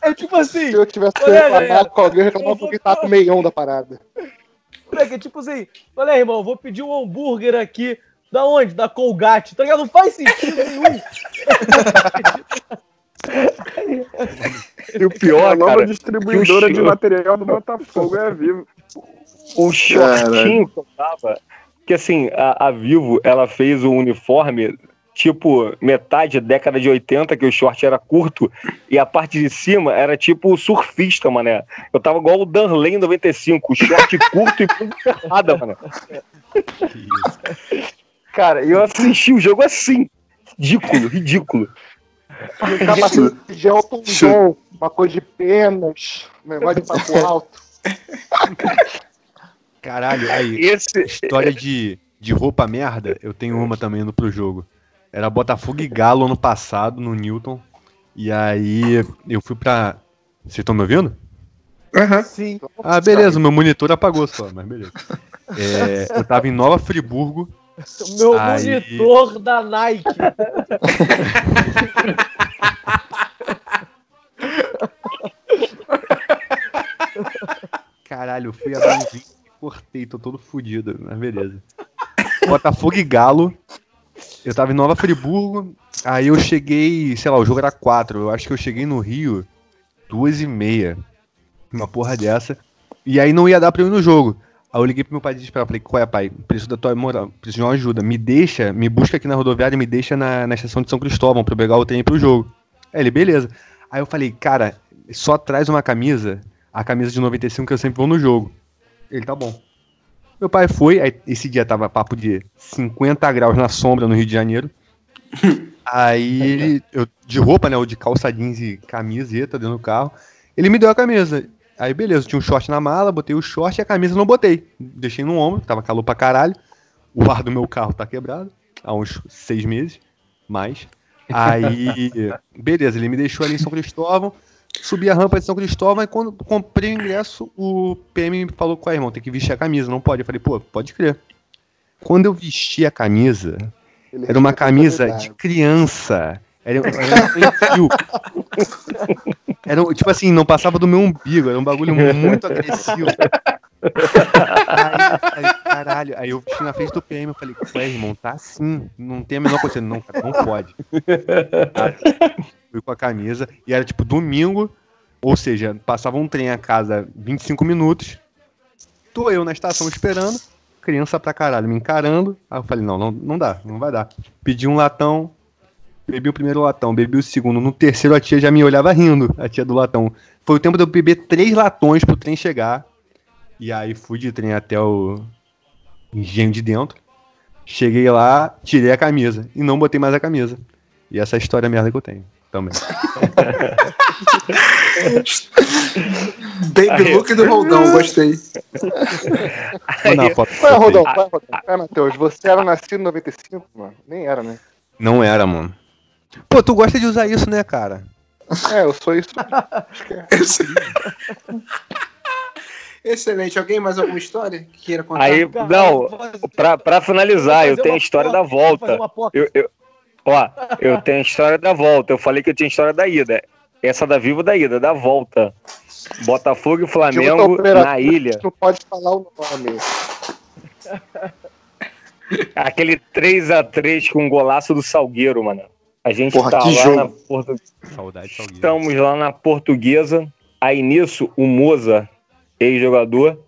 É tipo assim, Se eu tivesse reclamado galera, com alguém, eu reclamava porque tava com o meião da parada. moleque, é tipo assim, olha aí, irmão, vou pedir um hambúrguer aqui. Da onde? Da Colgate, tá ligado? Não faz sentido nenhum. E o pior, a nova cara, distribuidora que de material do Botafogo é a Vivo. o shortinho que eu tava. Que assim, a, a Vivo, ela fez o uniforme, tipo, metade da década de 80, que o short era curto, e a parte de cima era tipo surfista, mané. Eu tava igual o Danley em 95, short curto e tudo ferrada, mané. Cara, eu assisti o jogo assim. Ridículo, ridículo. Um capacete de Elton John, uma coisa de penas, um negócio de papo alto. Caralho, aí, Esse, história de, de roupa merda, eu tenho uma também indo pro jogo. Era Botafogo e Galo ano passado, no Newton. E aí eu fui pra. Vocês estão me ouvindo? Aham. Sim. Ah, beleza, o meu monitor apagou só, mas beleza. É, eu tava em Nova Friburgo. Meu Aí- monitor da Nike. Caralho, eu fui abrir um cortei, tô todo fudido, mas beleza. Botafogo e Galo. Eu tava em Nova Friburgo, aí eu cheguei, sei lá, o jogo era 4, eu acho que eu cheguei no Rio duas e meia. Uma porra dessa. E aí não ia dar pra eu ir no jogo. Aí eu liguei pro meu pai desesperado, falei, qual é, pai? Preciso da tua moral, preciso de uma ajuda. Me deixa, me busca aqui na rodoviária e me deixa na, na estação de São Cristóvão pra eu pegar o trem pro jogo. Aí ele, beleza. Aí eu falei, cara, só traz uma camisa, a camisa de 95 que eu sempre vou no jogo. Ele, tá bom. Meu pai foi, aí esse dia tava papo de 50 graus na sombra no Rio de Janeiro. Aí ele, eu, de roupa, né, ou de calça jeans e camiseta dentro do carro, ele me deu a camisa. Aí beleza, tinha um short na mala, botei o short e a camisa não botei. Deixei no ombro, tava calor pra caralho. O ar do meu carro tá quebrado, há uns seis meses, mais. Aí, beleza, ele me deixou ali em São Cristóvão, subi a rampa de São Cristóvão e quando comprei o ingresso, o PM me falou, qual é, irmão, tem que vestir a camisa, não pode. Eu falei, pô, pode crer. Quando eu vesti a camisa, Ele era uma camisa de criança. Era, era um. Era, tipo assim, não passava do meu umbigo, era um bagulho muito agressivo. Aí, aí, caralho, aí eu fui na frente do PM, eu falei, ué, irmão, tá assim, não tem a menor coisa. Não, cara, não pode. Fui com a camisa, e era tipo domingo, ou seja, passava um trem a cada 25 minutos, tô eu na estação esperando, criança pra caralho me encarando, aí eu falei, não, não, não dá, não vai dar. Pedi um latão, bebi o primeiro latão, bebi o segundo, no terceiro a tia já me olhava rindo, a tia do latão. Foi o tempo de eu beber três latões pro trem chegar, e aí fui de trem até o engenho de dentro. Cheguei lá, tirei a camisa e não botei mais a camisa. E essa é a história merda que eu tenho também. Baby look do Roldão, gostei. Vou dar uma foto Qual é, pra vocês. Rodão? Qual é, Rodão? É, Matheus? Você era nascido em 95, mano? Nem era, né? Não era, mano. Pô, tu gosta de usar isso, né, cara? É, eu sou isso. Excelente. Alguém mais alguma história que queira contar? Aí, não, pra, pra finalizar, eu tenho a história da volta. Eu, eu- ó, eu tenho a história da volta. Eu falei que eu tinha a história da ida. Essa da Viva da ida, da volta. Botafogo e Flamengo na ilha. Não pode falar o nome. Aquele 3x3 com um golaço do Salgueiro, mano. A gente Porra, tá lá jogo. na Portu... Saudade, Salgueiro. Estamos lá na Portuguesa. Aí nisso, o Moza, ex-jogador,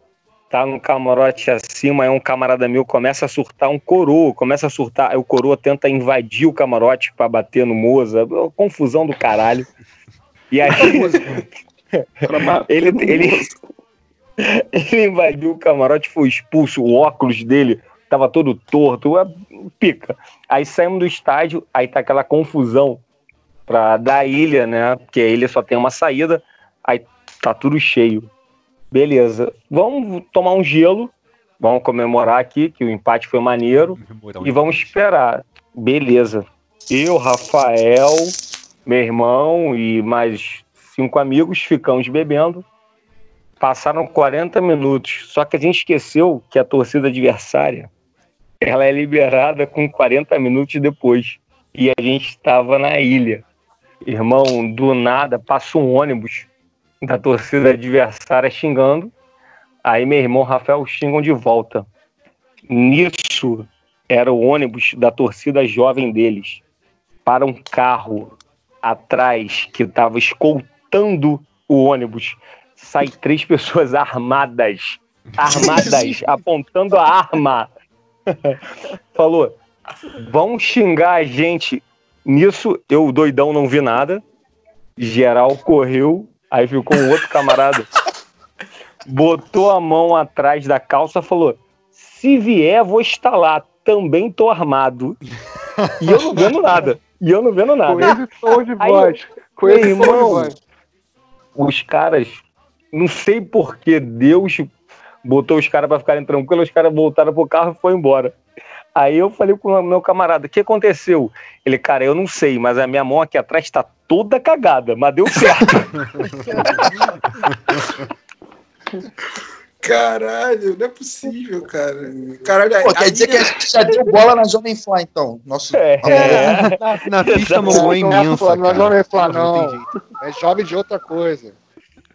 tá no camarote acima. Aí um camarada meu começa a surtar um coroa, começa a surtar. Aí o coroa tenta invadir o camarote pra bater no Moza. Confusão do caralho. E aí. ele, ele, Ele invadiu o camarote, foi expulso, o óculos dele tava todo torto, é pica. Aí saímos do estádio, aí tá aquela confusão pra da ilha, né? Porque a ilha só tem uma saída, aí tá tudo cheio. Beleza, vamos tomar um gelo, vamos comemorar aqui que o empate foi maneiro e vamos esperar. Beleza. Eu, Rafael, meu irmão e mais cinco amigos ficamos bebendo. Passaram 40 minutos, só que a gente esqueceu que a torcida adversária ela é liberada com 40 minutos depois. E a gente estava na ilha. Irmão, do nada passa um ônibus da torcida adversária xingando. Aí meu irmão Rafael xingam de volta. Nisso era o ônibus da torcida jovem deles. Para um carro atrás que estava escoltando o ônibus. Sai três pessoas armadas. Armadas, apontando a arma. Falou, vão xingar a gente. Nisso, eu, doidão, não vi nada. Geral correu, aí ficou um outro camarada. Botou a mão atrás da calça falou: se vier, vou instalar. Também tô armado. E eu não vendo nada. E eu não vendo nada. Com esse tom de voz. eu- Com esse irmão, voz. os caras, não sei por que Deus botou os caras pra ficarem tranquilos, os caras voltaram pro carro e foi embora. Aí eu falei com o meu camarada, o que aconteceu? Ele, cara, eu não sei, mas a minha mão aqui atrás tá toda cagada, mas deu certo. Caralho, não é possível, cara. Caralho, Pô, quer dizer que a gente já deu bola na Jovem Flá, então. Nosso, É. Na pista Não, mongol é não é imensa. Flá- não é cara. Jovem Flá, Porra, não. jeito. É jovem de outra coisa.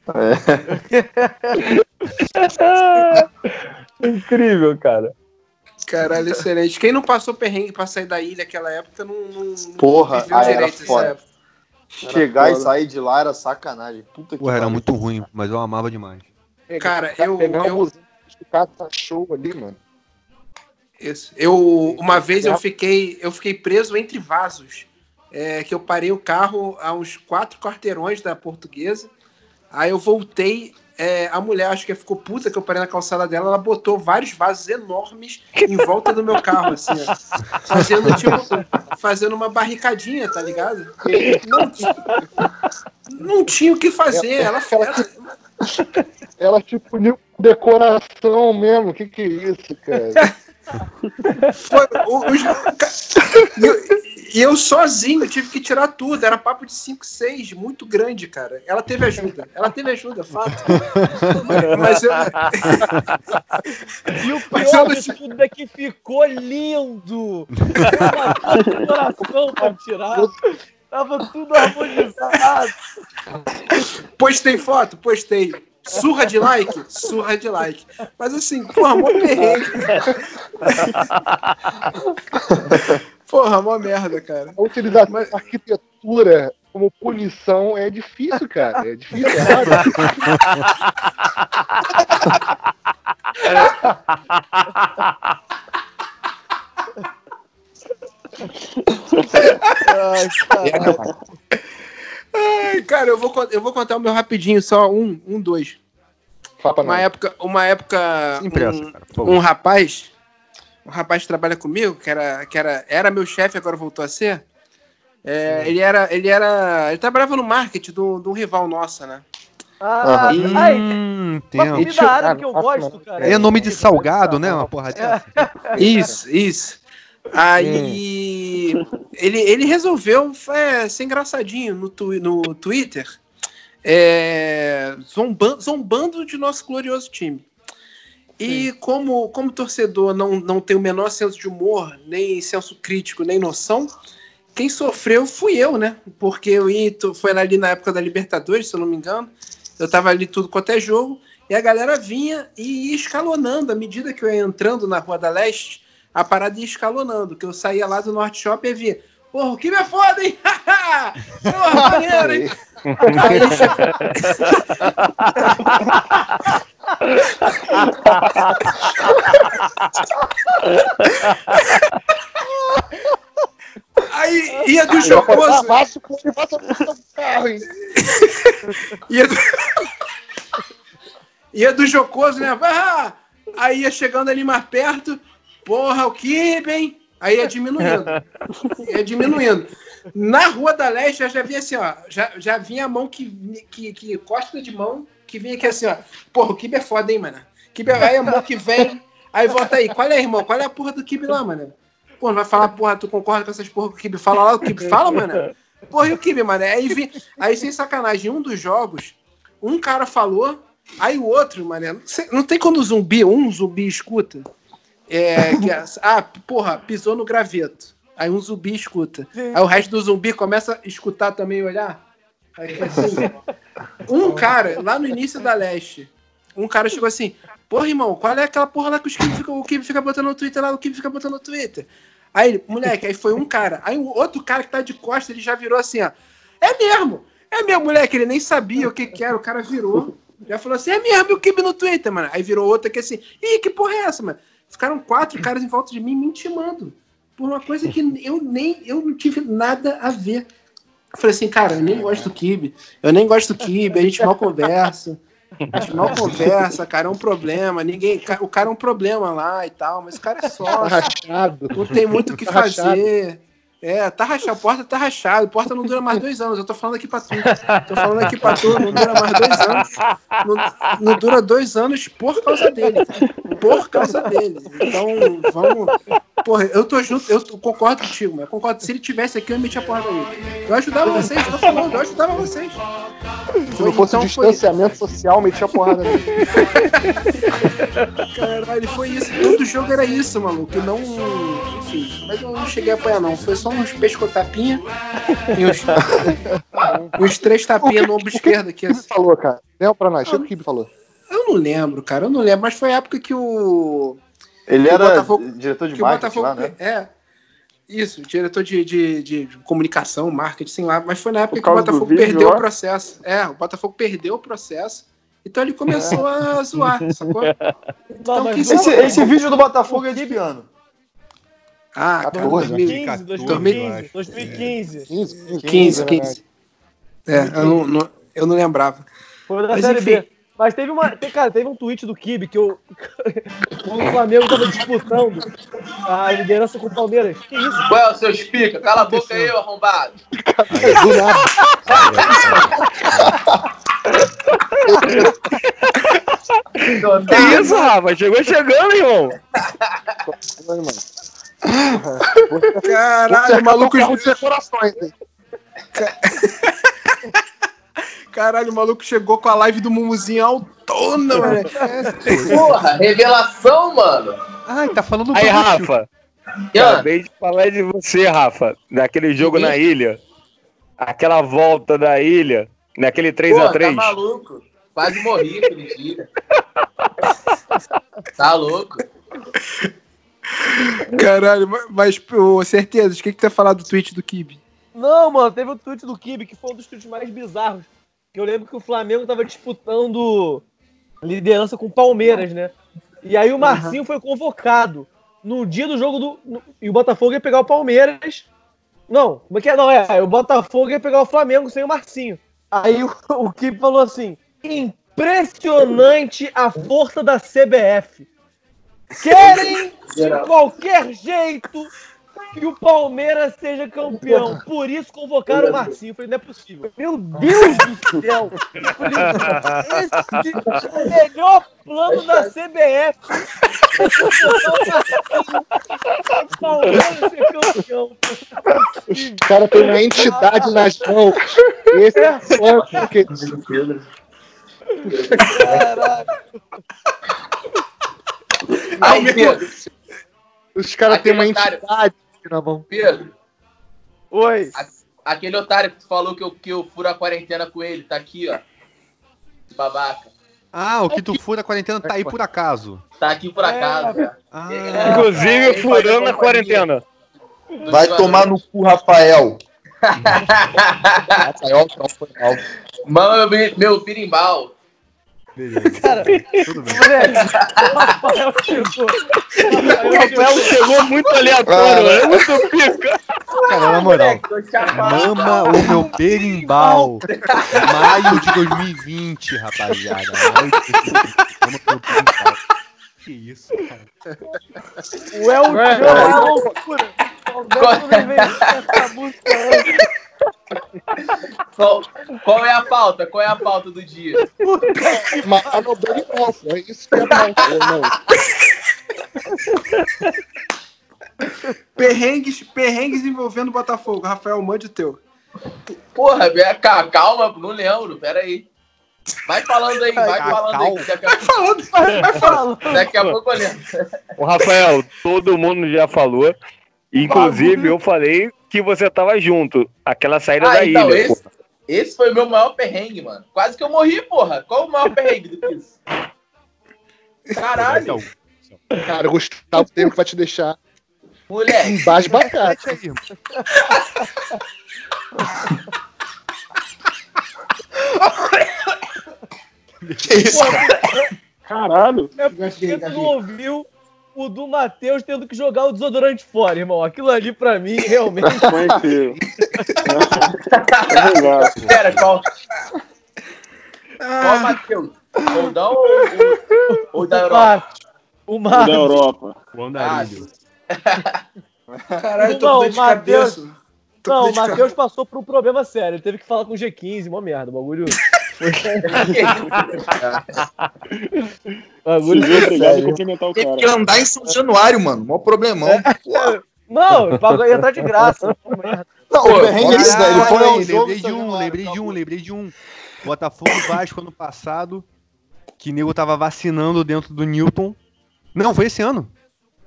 Incrível, cara. Caralho, excelente. Quem não passou perrengue pra sair da ilha naquela época não, não, não Porra, viveu aí era foda. época. Chegar e foda. sair de lá era sacanagem. Puta que Porra, era muito ruim, mas eu amava demais. Cara, eu, Pegar eu, um busão, o cara tá show ali, mano. Isso. Eu uma vez eu fiquei eu fiquei preso entre vasos. É, que eu parei o carro a uns quatro quarteirões da portuguesa. Aí eu voltei. É, a mulher acho que ficou puta que eu parei na calçada dela. Ela botou vários vasos enormes em volta do meu carro, assim, ó, fazendo tipo fazendo uma barricadinha, tá ligado? Não, não tinha o que fazer. Ela, ela, Ela tipo decoração mesmo. Que que é isso, cara? Foi, os- e, eu, eu sozinho tive que tirar tudo. Era papo de 5, 6, muito grande, cara. Ela teve ajuda. Ela teve ajuda, fato. Mas eu. E o pior de tudo é que ficou lindo. Eu tava com coração pra tirar. Tava tudo harmonizado. Postei foto? Postei. Surra de like? Surra de like. Mas assim, porra, mó perrengue. Porra, mó merda, cara. A utilização da arquitetura como punição é difícil, cara. É difícil, é raro. Ai, caralho. Ai, cara, eu vou, eu vou contar o meu rapidinho, só um, um, dois. Fala pra Uma época, uma época. Sem pressa, um- cara, um rapaz, um rapaz que trabalha comigo, que era, que era, era meu chefe, agora voltou a ser. é, ele era, ele era, ele trabalhava no marketing do- de um rival nosso, né? Ah, Aham. ai, Hum, comida árabe que eu gosto, cara. É nome de salgado, né? Uma porra dessa. Isso, isso. Aí ele, ele resolveu é, ser engraçadinho no, twi- no Twitter, é, zombando, zombando de nosso glorioso time. E como, como torcedor não, não tem o menor senso de humor, nem senso crítico, nem noção, quem sofreu fui eu, né? Porque eu ia, foi ali na época da Libertadores, se eu não me engano. Eu tava ali tudo quanto é jogo. E a galera vinha e ia escalonando. À medida que eu ia entrando na Rua da Leste, a parada ia escalonando. Que eu saía lá do Norte Shopping e via. Porra, o que é foda, hein? Porra, maneiro, hein? Aí, ia do jocoso. Ia do... ia do jocoso, né? Ah! Aí ia chegando ali mais perto, porra, o Kibe, hein? Aí ia diminuindo. ia diminuindo. Na Rua da Leste, eu já vinha assim, ó. Já, já vinha a mão que, que, que costa de mão, que vinha aqui assim, ó. Porra, o Kibe é foda, hein, mano? Kibe, aí a mão que vem, aí volta aí. Qual é, irmão? Qual é a porra do Kibe lá, mano? Pô, não vai falar, porra, tu concorda com essas porra que o Kibe fala lá? O Kibe fala, mano? Porra, e o Kibe, mano? Aí, vi, aí, sem sacanagem, um dos jogos, um cara falou, aí o outro, mano, não tem quando o zumbi, um zumbi escuta. É, que é, ah, porra, pisou no graveto. Aí um zumbi escuta. Aí o resto do zumbi começa a escutar também e olhar. Assim, um cara, lá no início da leste, um cara chegou assim: Porra, irmão, qual é aquela porra lá que os fica, o Kim fica botando no Twitter lá, o Kim fica botando no Twitter? Aí moleque, aí foi um cara. Aí o outro cara que tá de costas, ele já virou assim, ó. É mesmo! É mesmo, moleque, ele nem sabia o que que era, o cara virou. Já falou assim, é mesmo, o Kibe no Twitter, mano. Aí virou outro que assim, ih, que porra é essa, mano? Ficaram quatro caras em volta de mim me intimando. Por uma coisa que eu nem, eu não tive nada a ver. Eu falei assim, cara, eu nem gosto do Kibe. Eu nem gosto do Kibe, a gente mal conversa. A gente mal conversa, cara, é um problema. Ninguém, o cara é um problema lá e tal, mas o cara é sócio. Rachado. Não tem muito o que Tá fazer. Rachado. É, tá rachado, a porta tá rachada, a porta não dura mais dois anos. Eu tô falando aqui pra tu. Tô falando aqui pra tu, não dura mais dois anos. Não, não dura dois anos por causa dele. Por causa dele. Então, vamos. Porra, eu tô junto, eu concordo contigo, mas eu concordo. Se ele tivesse aqui, eu metia a porta nele. Eu ajudava vocês, tô falando, eu ajudava vocês. Se não fosse o Então foi- distanciamento social, metia a porrada nele. Caralho, foi isso. Todo jogo era isso, maluco. Não. Enfim, mas eu não cheguei a apanhar, não. Foi só uns pescotapinha e uns, uns três tapinhas no ombro esquerdo aqui. O que falou, cara? Lembra pra nós, o que o falou? Eu não lembro, cara. Eu não lembro, mas foi a época que o. Ele que o era Botafogo- diretor de que o marketing Botafogo. lá, né? É. Isso, diretor de, de, de comunicação, marketing, sei lá. Mas foi na época que o Botafogo vídeo perdeu o processo. É, o Botafogo perdeu o processo. Então ele começou a zoar, sacou? Então, não- Esse, esse vídeo do Botafogo é de que ano? Ah, cara, 14, 2015, 2015, 2015. 15, 15, 15, é 15. Eu não, não- eu não lembrava. Foi da Mas Série enfim. B. Mas teve uma. Cara, teve um tweet do Kibe que eu. O Flamengo tava disputando a liderança com o Palmeiras. Que isso? Ué, seu espica, cala a boca aí, ô arrombado. Do nada. Que isso, Rafa? Chegou chegando, irmão. Caralho, o maluco, Muitos decorações, hein? caralho, o maluco chegou com a live do Mumuzinho autona, mano. Porra, revelação, mano. Ai, tá falando Aí, baixo. Rafa. Acabei de falar de você, Rafa. Daquele jogo na ilha. Aquela volta da ilha. Naquele pô, 3x3. tá maluco. Quase morri aquele dia. Tá louco. Caralho, mas, pô, certeza, o que que tu ia falar do tweet do Kibe? Não, mano, teve um tweet do Kibe que foi um dos tweets mais bizarros. Que eu lembro que o Flamengo tava disputando liderança com o Palmeiras, né? E aí o Marcinho foi convocado no dia do jogo do. no- e o Botafogo ia pegar o Palmeiras. Não, como é que é? Não, é. O Botafogo ia pegar o Flamengo sem o Marcinho. Aí o, o Kibe falou assim: impressionante a força da CBF. Querem de qualquer jeito que o Palmeiras seja campeão. Por isso convocaram o Marcinho. Eu falei, não é possível. Meu Deus do céu! Falei, Esse é o melhor plano da CBF. O Palmeiras ser campeão. Os caras têm uma entidade nas mãos. Esse é o plano que Caralho. Aí, Pedro, Os caras têm uma otário. entidade na mão. Pedro, Oi. aquele otário que tu falou que eu, que eu furo a quarentena com ele, tá aqui, ó. Babaca. Ah, o que tu fura a quarentena tá aí por acaso. Tá aqui por acaso, cara. Ah, É. Inclusive, furando a quarentena. Vai tomar no cu, Rafael. Rafael, mal. Mama, meu, meu birimbau. Beleza. Cara, Tudo bem. moleque, o Rafael chegou. O Rafael chegou muito aleatório, é muito pica. Cara, na moral. Mama o meu berimbau. Maio de 2020, rapaziada. Maio de 2020. Mama o meu. Que isso, cara. O El John é uma loucura. Alberto não veio essa música antes. Qual, qual é a pauta? Qual é a pauta do dia? Mas a pô. É isso que é não. Perrengues, perrengues envolvendo o Botafogo. Rafael, mande o teu. Porra, calma, não lembro, pera aí. Vai falando aí, vai falando aí. que Daqui a, Falando, vai, vai falando. daqui a pouco eu lembro. O Rafael, todo mundo já falou. Inclusive, eu falei que você tava junto. Aquela saída Ah, da então, ilha. esse, esse foi o meu maior perrengue, mano. Quase que eu morri, porra. Qual o maior perrengue do que isso? Caralho, Cara, o Gustavo tem que vai te deixar moleque. Repete aí, irmão. Que isso, cara? Caralho. É porque tu não ouviu o do Matheus tendo que jogar o desodorante fora, irmão. Aquilo ali, pra mim, realmente. Conheci. É verdade. Pera, qual? Qual, Ah, Matheus? Roldão ou, ou, ou da Europa? O Da Marcos. Europa. O andarilho. caralho, tô Não, com dor de Matheus- cabeça. Tô com Não, o Matheus passou por um problema sério. Ele teve que falar com o G15, mó merda. O bagulho. O bagulho Obrigado foi por sério. cumprimentar o Tem que cara. andar em São Januário, mano. Mó problemão. Pô, Não, o bagulho ia entrar de graça. Não, Pô, é isso, Caralho, foi ao lembrei de um, lembrei de um, lembrei de um. Botafogo e Vasco ano passado, que nego tava vacinando dentro do Newton. Não, foi esse ano.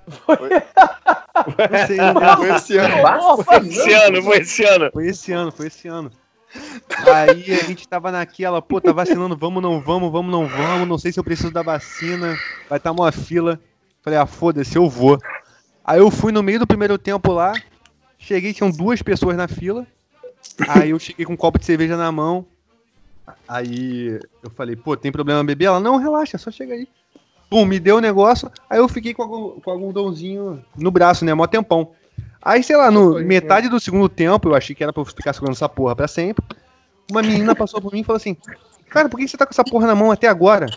Não sei, né? Foi esse ano. Foi esse ano, foi esse ano. Foi esse ano, foi esse ano. Aí a gente tava naquela, pô, tá vacinando, vamos, não vamos, vamos, não vamos, não sei se eu preciso da vacina, vai estar uma fila. Falei, ah, foda-se, eu vou. Aí eu fui no meio do primeiro tempo lá, cheguei, tinham duas pessoas na fila. Aí eu cheguei com um copo de cerveja na mão. Aí eu falei, pô, tem problema beber? Ela, não, relaxa, só chega aí. Pum, me deu o negócio, aí eu fiquei com, algu- com algodãozinho no braço, né, mó tempão. Aí, sei lá, no metade do segundo tempo, eu achei que era pra eu ficar segurando essa porra pra sempre. Uma menina passou por mim e falou assim: Cara, por que você tá com essa porra na mão até agora?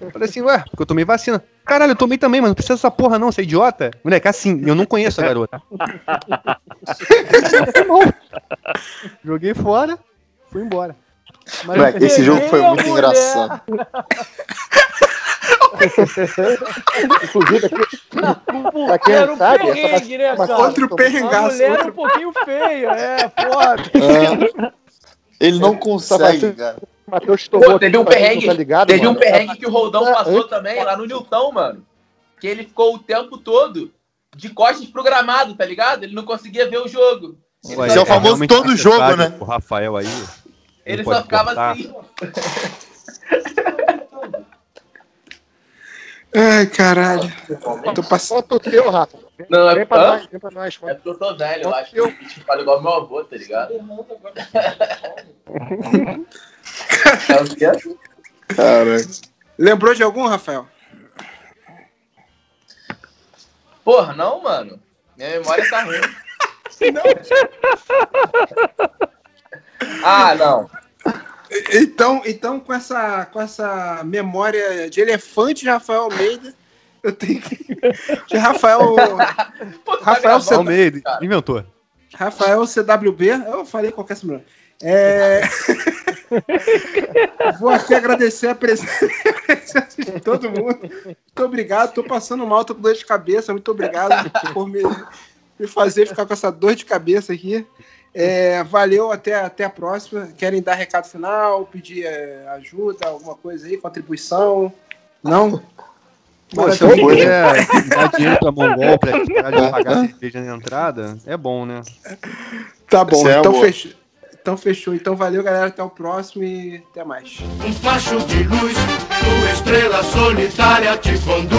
Eu falei assim, ué, porque eu tomei vacina. Caralho, eu tomei também, mas não precisa dessa porra não, você é idiota? Moleque, assim, eu não conheço a garota. Joguei fora, fui embora. Mas Moleque, esse jogo foi muito mulher. engraçado. Inclusive, aqui, pra quem Era um sabe, essa perrengue, né, mas cara? Outro A perrengaço. mulher é Outro... um pouquinho feia, é, foda. É. Ele não consegue, cara. o Matheus Pô, teve um perrengue. Tá ligado, Teve um perrengue que o Roldão É, passou também lá no Nilton, mano. Que ele ficou o tempo todo de costas pro gramado, tá ligado? Ele não conseguia ver o jogo. Ele Ué, é o famoso todo jogo, né? O Rafael aí. Ele só ficava cortar. assim. Ai, caralho. Tô passando. Conta o teu, Rafa. Não, é Vem pra nós, vem pra nós. É conta. porque eu tô velho, eu acho. Eu- Que fala igual meu avô, tá ligado? É o quê? Caralho. Lembrou de algum, Rafael? Porra, não, mano. Minha memória tá ruim. Ah, não. Então, então com, essa, com essa memória de elefante de Rafael Almeida, eu tenho que. De Rafael. Pô, tu tá Rafael Você- Almeida, cara. inventou. Rafael CWB, eu falei qualquer semana. É... Vou aqui agradecer a presença de todo mundo. Muito obrigado, tô passando mal, tô com dor de cabeça. Muito obrigado por me, me fazer ficar com essa dor de cabeça aqui. É, valeu, até, até a próxima. Querem dar recado final, pedir é, ajuda, alguma coisa aí, contribuição? Não? Pô, se alguém quiser dar dinheiro pra Mongol pra parar de pagar cerveja na entrada, é bom, né? Tá bom, é então fechou. Então fechou. Então valeu, galera. Até o próximo e até mais. Um facho de luz, tua estrela solitária te conduz.